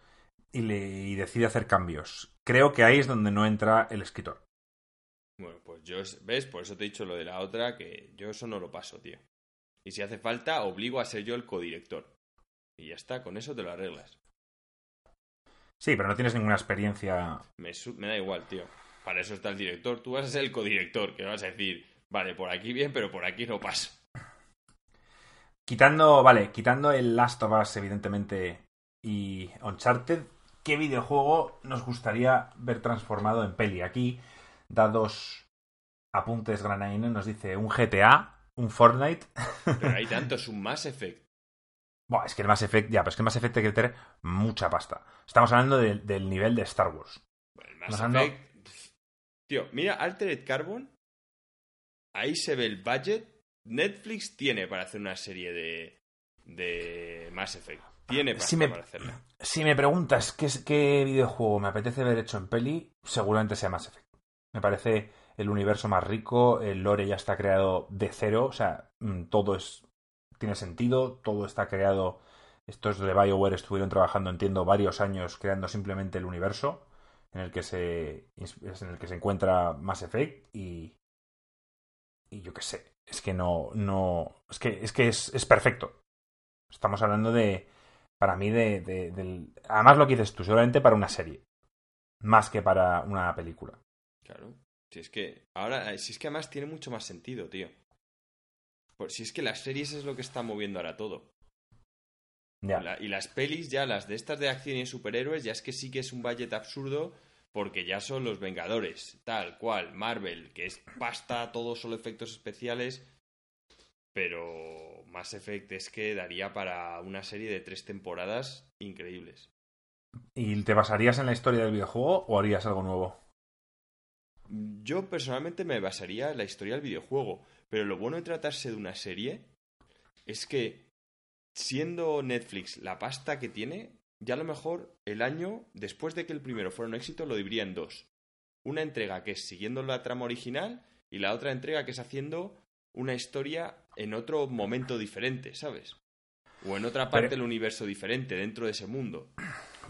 y, le, y decide hacer cambios. Creo que ahí es donde no entra el escritor. Bueno, pues yo, ¿ves? Por eso te he dicho lo de la otra, que yo eso no lo paso, tío. Y si hace falta, obligo a ser yo el codirector. Y ya está, con eso te lo arreglas. Sí, pero no tienes ninguna experiencia. Me, da igual, tío. Para eso está el director. Tú vas a ser el codirector, que vas a decir, vale, por aquí bien, pero por aquí no paso. Quitando, vale, quitando el Last of Us, evidentemente, y Uncharted, ¿qué videojuego nos gustaría ver transformado en peli? Aquí da dos apuntes granadines, nos dice un GTA un Fortnite. Pero hay [LAUGHS] tantos, un Mass Effect. Buah, es que el Mass Effect, ya, pero es que el Mass Effect hay que tener mucha pasta. Estamos hablando del nivel de Star Wars. el Mass Effect. Tío, mira, Altered Carbon. Ahí se ve el budget. Netflix tiene para hacer una serie de. de Mass Effect. Tiene para hacerla. Si me preguntas qué, qué videojuego me apetece ver hecho en peli, seguramente sea Mass Effect. Me parece el universo más rico, el lore ya está creado de cero, o sea, mm, todo es tiene sentido, todo está creado. Estos de BioWare estuvieron trabajando, entiendo, varios años creando simplemente el universo en el que se en el que se encuentra Mass Effect y y yo qué sé, es que no no es que es que es, es perfecto. Estamos hablando de para mí de, de, del además lo que dices tú, seguramente para una serie más que para una película. Claro. Si es que ahora, eh, si es que además tiene mucho más sentido, tío. si es que las series es lo que está moviendo ahora todo. Ya. y las pelis ya, las de estas de acción y superhéroes, ya es que sí que es un budget absurdo porque ya son los Vengadores, tal cual, Marvel, que es pasta, todos solo efectos especiales, pero más Effect es que daría para una serie de tres temporadas increíbles. ¿Y te basarías en la historia del videojuego o harías algo nuevo? Yo personalmente me basaría en la historia del videojuego, pero lo bueno de tratarse de una serie es que siendo Netflix la pasta que tiene, ya a lo mejor el año, después de que el primero fuera un éxito, lo dividiría en dos. Una entrega que es siguiendo la trama original y la otra entrega que es haciendo una historia en otro momento diferente, ¿sabes? O en otra parte del universo diferente, dentro de ese mundo.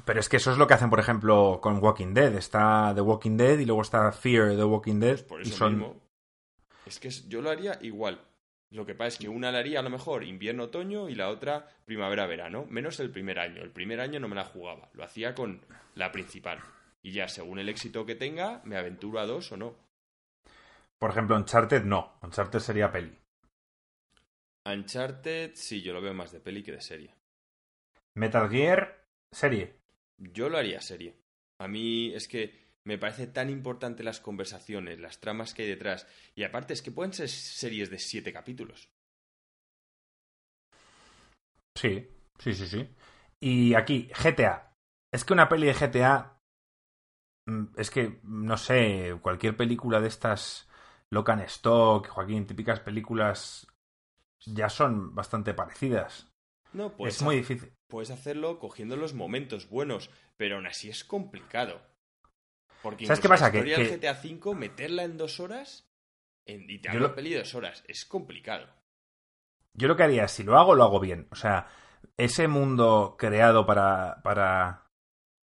Pero es que eso es lo que hacen, por ejemplo, con Walking Dead. Está The Walking Dead y luego está Fear the Walking Dead. Pues por eso y son... Es que yo lo haría igual. Lo que pasa es que una la haría a lo mejor invierno-otoño y la otra primavera-verano. Menos el primer año. El primer año no me la jugaba. Lo hacía con la principal. Y ya, según el éxito que tenga, me aventuro a dos o no. Por ejemplo, Uncharted no. Uncharted sería peli. Uncharted, sí, yo lo veo más de peli que de serie. Metal Gear, serie. Yo lo haría serie. A mí es que me parece tan importante las conversaciones, las tramas que hay detrás. Y aparte es que pueden ser series de siete capítulos. Sí, sí, sí, sí. Y aquí, GTA. Es que una peli de GTA. Mm, es que, no sé, cualquier película de estas Locan Stock, Joaquín, típicas películas ya son bastante parecidas. No, pues es muy difícil. Puedes hacerlo cogiendo los momentos buenos, pero aún así es complicado. Porque ¿Sabes qué pasa? Que, GTA V, meterla en dos horas en, y te hago lo... peli dos horas, es complicado. Yo lo que haría si lo hago, lo hago bien. O sea, ese mundo creado para, para,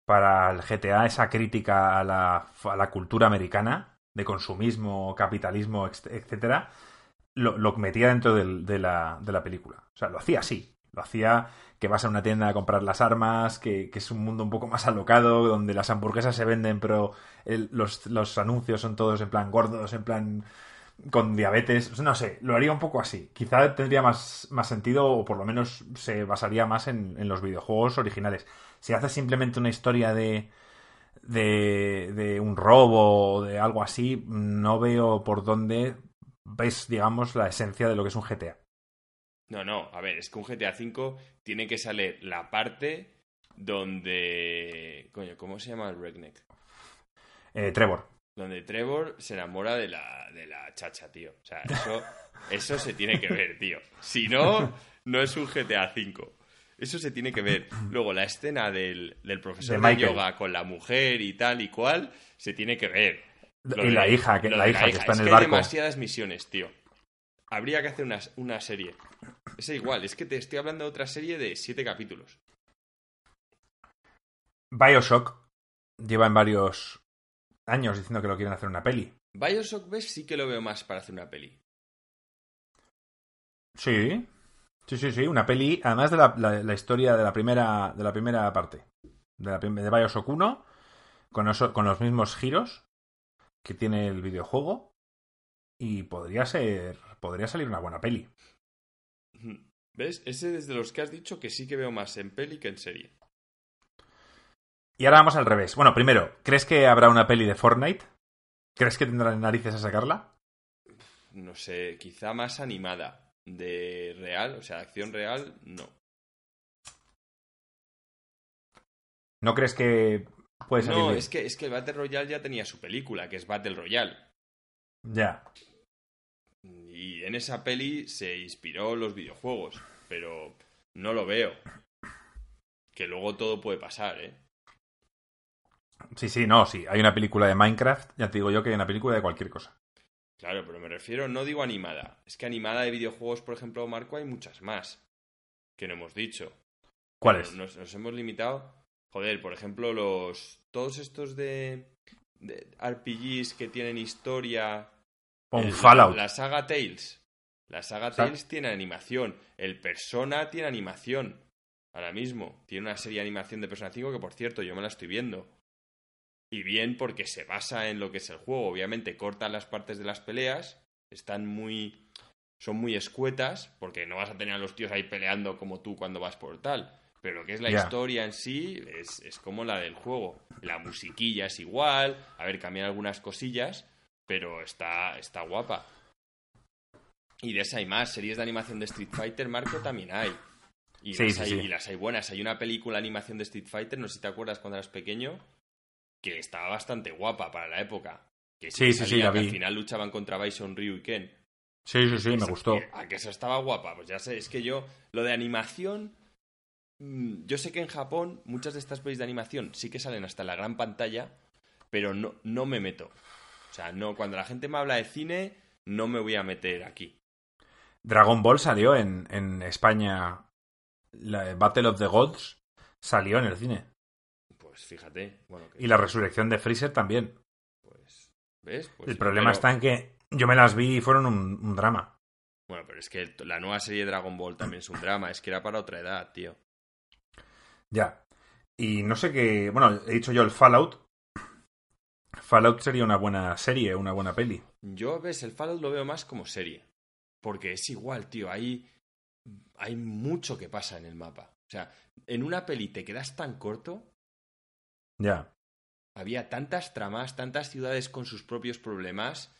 para el GTA, esa crítica a la, a la cultura americana, de consumismo, capitalismo, etcétera, lo, lo metía dentro del, de, la, de la película. O sea, lo hacía así. Lo hacía que vas a una tienda a comprar las armas, que, que es un mundo un poco más alocado, donde las hamburguesas se venden, pero los, los anuncios son todos en plan gordos, en plan con diabetes. No sé, lo haría un poco así. Quizá tendría más, más sentido o por lo menos se basaría más en, en los videojuegos originales. Si haces simplemente una historia de, de, de un robo o de algo así, no veo por dónde ves, digamos, la esencia de lo que es un GTA. No, no, a ver, es que un GTA V tiene que salir la parte donde... Coño, ¿cómo se llama el redneck? Eh, Trevor. Donde Trevor se enamora de la, de la chacha, tío. O sea, eso, eso se tiene que ver, tío. Si no, no es un GTA V. Eso se tiene que ver. Luego, la escena del, del profesor de, de, yoga con la mujer y tal y cual, se tiene que ver. Lo y de, la hija, que, la hija, que está es en el que barco. Hay demasiadas misiones, tío. Habría que hacer una, una serie. Es igual, es que te estoy hablando de otra serie de siete capítulos. Bioshock lleva en varios años diciendo que lo quieren hacer una peli. Bioshock, ¿ves? Sí que lo veo más para hacer una peli. Sí, sí, sí, sí, una peli, además de la, la, la historia de la primera, de la primera parte, de, la, de Bioshock 1, con, eso, con los mismos giros que tiene el videojuego, y podría ser, podría salir una buena peli. ¿Ves? Ese es de los que has dicho que sí que veo más en peli que en serie. Y ahora vamos al revés. Bueno, primero, ¿crees que habrá una peli de Fortnite? ¿Crees que tendrán narices a sacarla? No sé, quizá más animada. De real, o sea, acción real, no. ¿No crees que puede salir No, bien? es que, es que el Battle Royale ya tenía su película, que es Battle Royale. Ya. Y en esa peli se inspiró los videojuegos, pero no lo veo. Que luego todo puede pasar, ¿eh? Sí, sí, no, sí. Hay una película de Minecraft, ya te digo yo que hay una película de cualquier cosa. Claro, pero me refiero, no digo animada. Es que animada de videojuegos, por ejemplo, Marco, hay muchas más. Que no hemos dicho. ¿Cuáles? Nos, nos, hemos limitado. Joder, por ejemplo, los. Todos estos de. de RPGs que tienen historia. Fallout. La, saga Tales. La saga Tales tiene animación. El Persona tiene animación. Ahora mismo. Tiene una serie de animación de Persona 5 que, por cierto, yo me la estoy viendo. Y bien porque se basa en lo que es el juego. Obviamente cortan las partes de las peleas. Están muy. Son muy escuetas. Porque no vas a tener a los tíos ahí peleando como tú cuando vas por tal. Pero lo que es la historia en sí es, es como la del juego. La musiquilla es igual. A ver, cambian algunas cosillas. Pero está, está guapa. Y de esa hay más. Series de animación de Street Fighter, Marco, también hay. Y, Sí, las sí, hay, sí. y las hay buenas. Hay una película de animación de Street Fighter, no sé si te acuerdas cuando eras pequeño, que estaba bastante guapa para la época. Que Sí, sí, sí, la vi. al final luchaban contra Bison, Ryu y Ken. Sí, sí, sí, me Esa- gustó. A que eso estaba guapa. Pues ya sé, es que yo, lo de animación, mm, yo sé que en Japón muchas de estas pelis de animación sí que salen hasta la gran pantalla, pero no, no me meto. O sea, no, cuando la gente me habla de cine, no me voy a meter aquí. Dragon Ball salió en, en España. La Battle of the Gods salió en el cine. Pues fíjate, bueno, que- Y la resurrección de Freezer también. pues, ¿ves? Pues el problema pero- está en que Yo me las vi y fueron un, drama. Bueno, pero es que la nueva serie de Dragon Ball también es un drama, es que era para otra edad, tío. Ya. Y no sé qué. Bueno, he dicho yo el Fallout. Fallout sería una buena serie, una buena peli. Yo, ves, el Fallout lo veo más como serie. Porque es igual, tío. Hay, hay mucho que pasa en el mapa. O sea, en una peli te quedas tan corto. Ya. Había tantas tramas, tantas ciudades con sus propios problemas.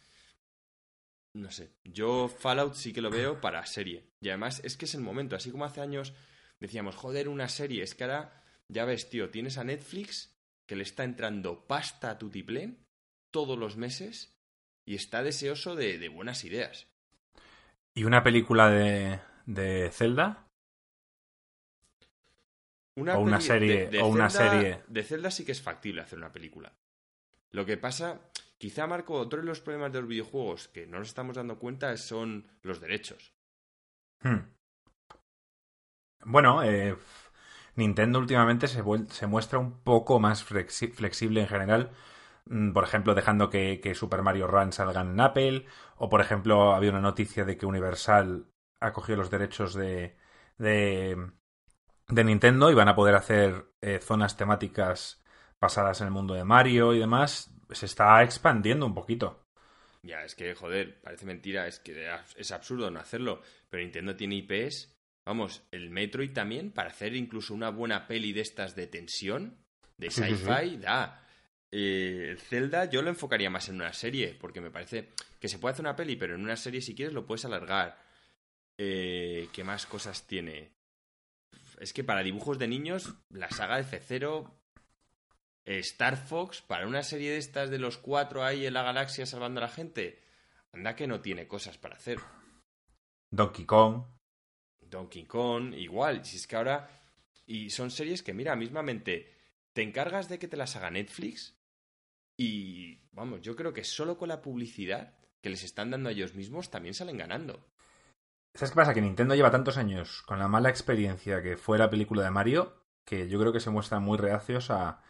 No sé. Yo Fallout sí que lo veo para serie. Y además es que es el momento. Así como hace años decíamos, joder, una serie. Es que ahora, ya ves, tío, tienes a Netflix que le está entrando pasta a Tutiplén todos los meses y está deseoso de, buenas ideas. ¿Y una película de, de Zelda? Una o una serie. De, o una serie. De Zelda sí que es factible hacer una película. Lo que pasa, quizá Marco, otro de los problemas de los videojuegos que no nos estamos dando cuenta son los derechos. Hmm. Bueno, eh, Nintendo últimamente se, se, muestra un poco más flexible en general. Mm, por ejemplo, dejando que, Super Mario Run salga en Apple. O, por ejemplo, había una noticia de que Universal ha cogido los derechos de, de, de Nintendo y van a poder hacer eh, zonas temáticas basadas en el mundo de Mario y demás. Se está expandiendo un poquito. Ya, es que, joder, parece mentira, es que es absurdo no hacerlo. Pero Nintendo tiene IPs Vamos, el Metroid también, para hacer incluso una buena peli de estas de tensión, de sci-fi, da. Eh, Zelda yo lo enfocaría más en una serie, porque me parece que se puede hacer una peli, pero en una serie si quieres lo puedes alargar. Eh, ¿Qué más cosas tiene? Es que para dibujos de niños, la saga de F0, Star Fox, para una serie de estas de los cuatro ahí en la galaxia salvando a la gente, anda que no tiene cosas para hacer. Donkey Kong. Donkey Kong, igual. Si es que ahora. Y son series que, mira, mismamente te encargas de que te las haga Netflix y, vamos, yo creo que solo con la publicidad que les están dando a ellos mismos también salen ganando. ¿Sabes qué pasa? Que Nintendo lleva tantos años con la mala experiencia que fue la película de Mario que yo creo que se muestran muy reacios a,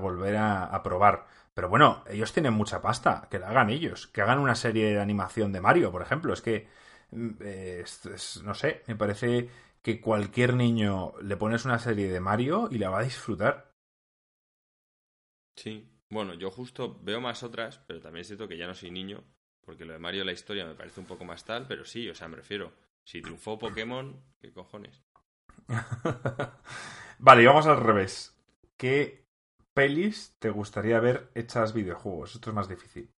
volver a, a, probar. Pero bueno, ellos tienen mucha pasta, que la hagan ellos, que hagan una serie de animación de Mario, por ejemplo. Es que eh, no sé, me parece que cualquier niño le pones una serie de Mario y la va a disfrutar. Sí, bueno, yo justo veo más otras, pero también es cierto que ya no soy niño, porque lo de Mario la historia me parece un poco más tal, pero sí, o sea, me refiero, si triunfó Pokémon, ¿qué cojones? [LAUGHS] vale, y vamos al revés. ¿Qué pelis te gustaría ver hechas videojuegos? Esto es más difícil.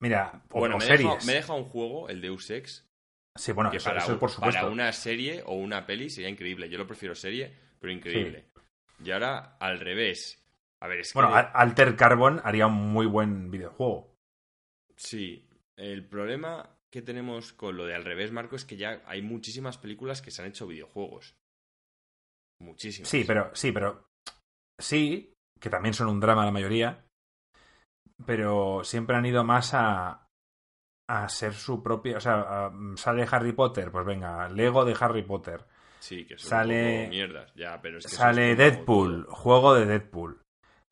Mira, o, bueno, me series. me deja un juego, el Deus Ex. Sí, bueno, que eso, para, por supuesto. Para una serie o una peli sería increíble. Yo lo prefiero serie, pero increíble. Y ahora, al revés. A ver, es bueno, Alter Carbon haría un muy buen videojuego. Sí. El problema que tenemos con lo de al revés, Marco, es que ya hay muchísimas películas que se han hecho videojuegos. Muchísimas. Sí, pero, sí, pero. Sí, que también son un drama la mayoría pero siempre han ido más a, a ser su propia. O sea, sale Harry Potter, pues venga, Lego de Harry Potter. Sí, que son sale, mierdas, ya, pero es que Sale Deadpool, juego de Deadpool.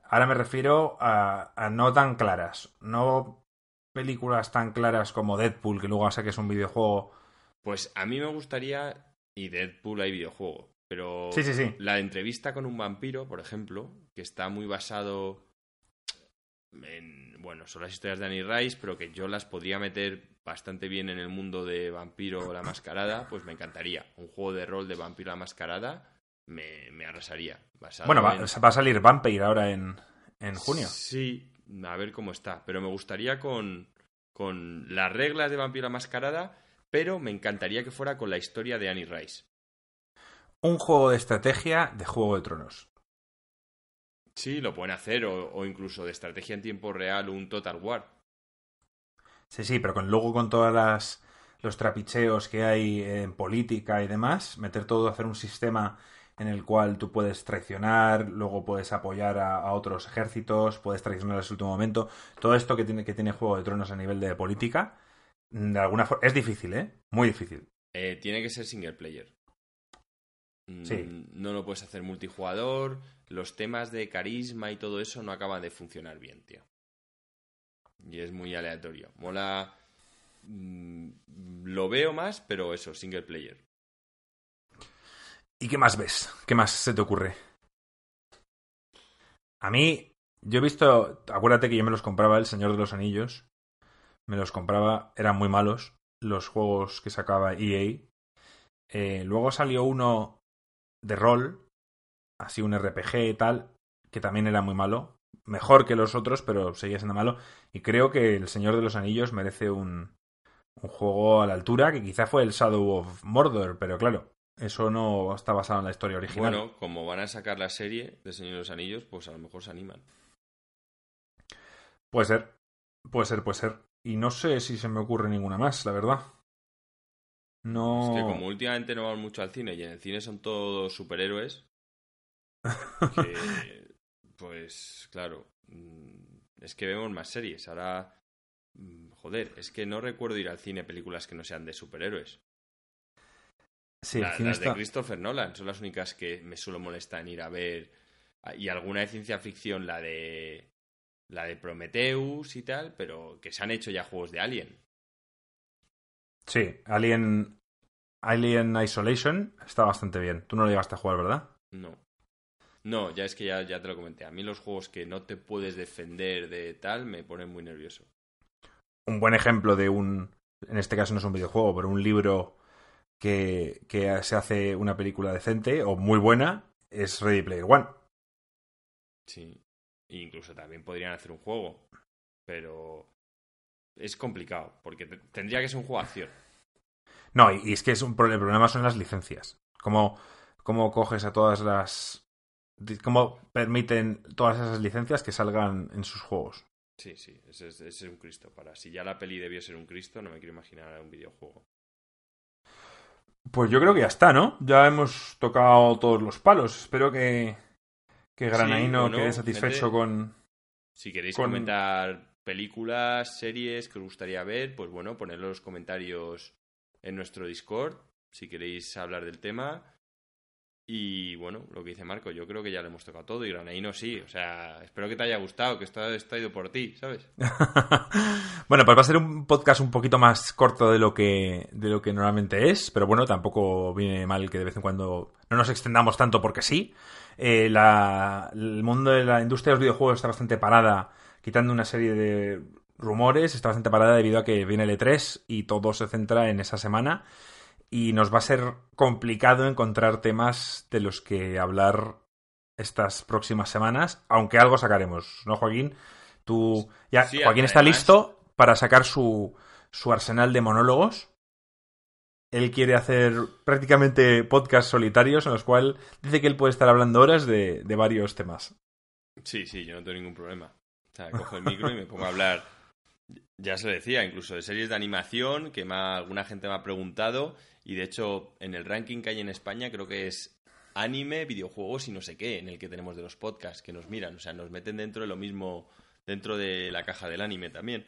Ahora me refiero a, a, no tan claras, no películas tan claras como Deadpool, que luego que es un videojuego. Pues a mí me gustaría, y Deadpool hay videojuego, pero sí, sí, sí. la entrevista con un vampiro, por ejemplo, que está muy basado bueno, son las historias de Annie Rice, pero que yo las podría meter bastante bien en el mundo de Vampiro la Mascarada, pues me encantaría. Un juego de rol de Vampiro la Mascarada me, me arrasaría. Bueno, va, a salir Vampire ahora en, en junio. Sí, a ver cómo está. Pero me gustaría con, con las reglas de Vampiro la Mascarada, pero me encantaría que fuera con la historia de Annie Rice. Un juego de estrategia de Juego de Tronos. Sí, lo pueden hacer, o, incluso de estrategia en tiempo real, un Total War. Sí, sí, pero con, luego con todas las los trapicheos que hay en política y demás, meter todo, hacer un sistema en el cual tú puedes traicionar, luego puedes apoyar a, otros ejércitos, puedes traicionar en el último momento. Todo esto que tiene, que tiene Juego de Tronos a nivel de política, de alguna forma, es difícil, ¿eh? Muy difícil. Eh, tiene que ser single player. Sí. Mm, no lo puedes hacer multijugador, los temas de carisma y todo eso no acaban de funcionar bien, tío. Y es muy aleatorio. Mola. Mm, lo veo más, pero eso, single player. ¿Y qué más ves? ¿Qué más se te ocurre? A mí, yo he visto. Acuérdate que yo me los compraba El Señor de los Anillos. Me los compraba, eran muy malos los juegos que sacaba EA. Eh, luego salió uno de rol, así un RPG y tal, que también era muy malo. Mejor que los otros, pero seguía siendo malo. Y creo que El Señor de los Anillos merece un, un juego a la altura, que quizá fue el Shadow of Mordor, pero claro, eso no está basado en la historia original. Bueno, como van a sacar la serie de Señor de los Anillos, pues a lo mejor se animan. Puede ser, puede ser, puede ser. Y no sé si se me ocurre ninguna más, la verdad. No. Es que como últimamente no van mucho al cine y en el cine son todos superhéroes. [LAUGHS] pues claro. Mm, es que vemos más series. Ahora. Mm, joder, es que no recuerdo ir al cine películas que no sean de superhéroes. Sí, las de Christopher Nolan son las únicas que me suelo molestar en ir a ver. Y alguna de ciencia ficción, la de. La de Prometheus y tal, pero que se han hecho ya juegos de Alien. Sí, Alien. Alien Isolation está bastante bien. Tú no lo llegaste a jugar, ¿verdad? No. No, ya es que ya, ya te lo comenté. A mí los juegos que no te puedes defender de tal me ponen muy nervioso. Un buen ejemplo de un. En este caso no es un videojuego, pero un libro que, se hace una película decente o muy buena es Ready Player One. Sí. Incluso también podrían hacer un juego. Pero es complicado, porque tendría que ser un juego de acción. No, y, es que es un, el problema son las licencias. ¿Cómo, ¿Cómo coges a todas las... ¿Cómo permiten todas esas licencias que salgan en sus juegos? Sí, sí, ese es, un Cristo. Para si ya la peli debió ser un Cristo, no me quiero imaginar un videojuego. Pues yo creo que ya está, ¿no? Ya hemos tocado todos los palos. Espero que, que Granaino quede satisfecho con. Si queréis comentar películas, series que os gustaría ver, pues bueno, ponedlo en los comentarios en nuestro Discord. Si queréis hablar del tema. Y bueno, lo que dice Marco, yo creo que ya le hemos tocado todo y Granaino sí. O sea, espero que te haya gustado, que esto ha ido por ti, ¿sabes? [LAUGHS] bueno, pues va a ser un podcast un poquito más corto de lo que, de lo que normalmente es, pero bueno, tampoco viene mal que de vez en cuando no nos extendamos tanto porque sí. Eh, el mundo de la industria de los videojuegos está bastante parada, quitando una serie de rumores, está bastante parada debido a que viene el E3 y todo se centra en esa semana y nos va a ser complicado encontrar temas de los que hablar estas próximas semanas, aunque algo sacaremos, ¿no, Joaquín? Tú ya Joaquín está listo para sacar su, su arsenal de monólogos. Él quiere hacer prácticamente podcasts solitarios en los cuales dice que él puede estar hablando horas de, de varios temas. Sí, sí, yo no tengo ningún problema. O sea, cojo el micro y me pongo a hablar ya se decía, incluso de series de animación, que alguna gente me ha preguntado, y de hecho en el ranking que hay en España creo que es anime, videojuegos y no sé qué, en el que tenemos de los podcasts que nos miran, o sea, nos meten dentro de lo mismo, dentro de la caja del anime también.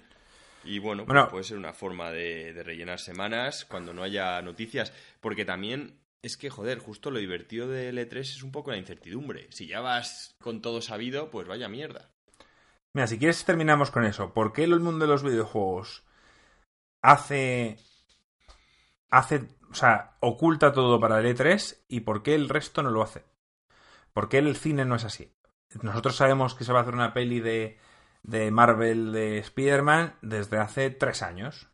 Y bueno, pues puede ser una forma de, de rellenar semanas cuando no haya noticias, porque también es que, joder, justo lo divertido del E3 es un poco la incertidumbre. Si ya vas con todo sabido, pues vaya mierda. Mira, si quieres terminamos con eso. ¿Por qué el mundo de los videojuegos hace... hace... o sea, oculta todo para el E3 y por qué el resto no lo hace? ¿Por qué el cine no es así? Nosotros sabemos que se va a hacer una peli de, de Marvel de Spider-Man desde hace tres años.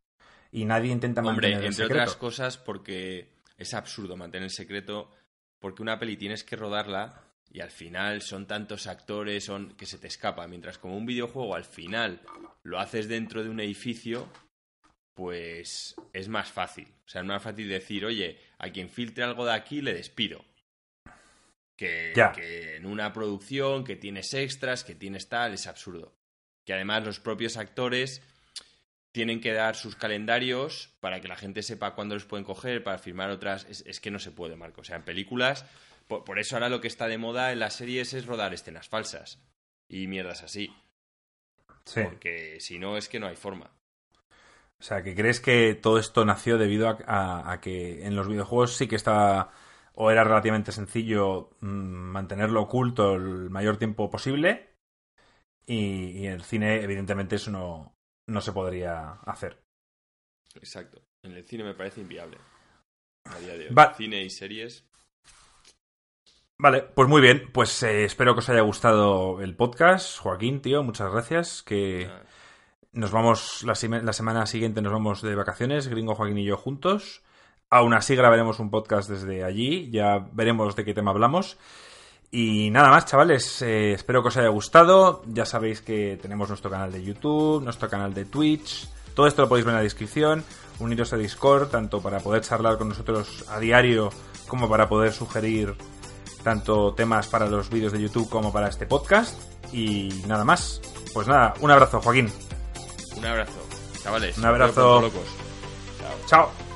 Y nadie intenta mantener Hombre, el entre otras cosas porque es absurdo mantener el secreto porque una peli tienes que rodarla y al final son tantos actores son que se te escapa. Mientras como un videojuego al final lo haces dentro de un edificio, pues es más fácil. O sea, es más fácil decir, oye, a quien filtre algo de aquí le despido. Que, que en una producción que tienes extras, que tienes tal, es absurdo. Que además los propios actores tienen que dar sus calendarios para que la gente sepa cuándo los pueden coger, para firmar otras. Es, es que no se puede, Marco. O sea, en películas por, eso ahora lo que está de moda en las series es rodar escenas falsas y mierdas así. Sí. Porque si no es que no hay forma. O sea, que crees que todo esto nació debido a, que en los videojuegos sí que estaba o era relativamente sencillo mm, mantenerlo oculto el mayor tiempo posible y, en el cine evidentemente eso no, no se podría hacer. Exacto. En el cine me parece inviable. A día de hoy. Cine y series. Vale, pues muy bien. Pues eh, espero que os haya gustado el podcast. Joaquín, tío, muchas gracias. Que nos vamos, la, semana siguiente nos vamos de vacaciones, Gringo, Joaquín y yo juntos. Aún así grabaremos un podcast desde allí. Ya veremos de qué tema hablamos. Y nada más, chavales, eh, espero que os haya gustado. Ya sabéis que tenemos nuestro canal de YouTube, nuestro canal de Twitch. Todo esto lo podéis ver en la descripción uniros a Discord, tanto para poder charlar con nosotros a diario como para poder sugerir tanto temas para los vídeos de YouTube como para este podcast. Y nada más. Pues nada, un abrazo, Joaquín. Un abrazo, chavales. Un abrazo. Chao. Chao.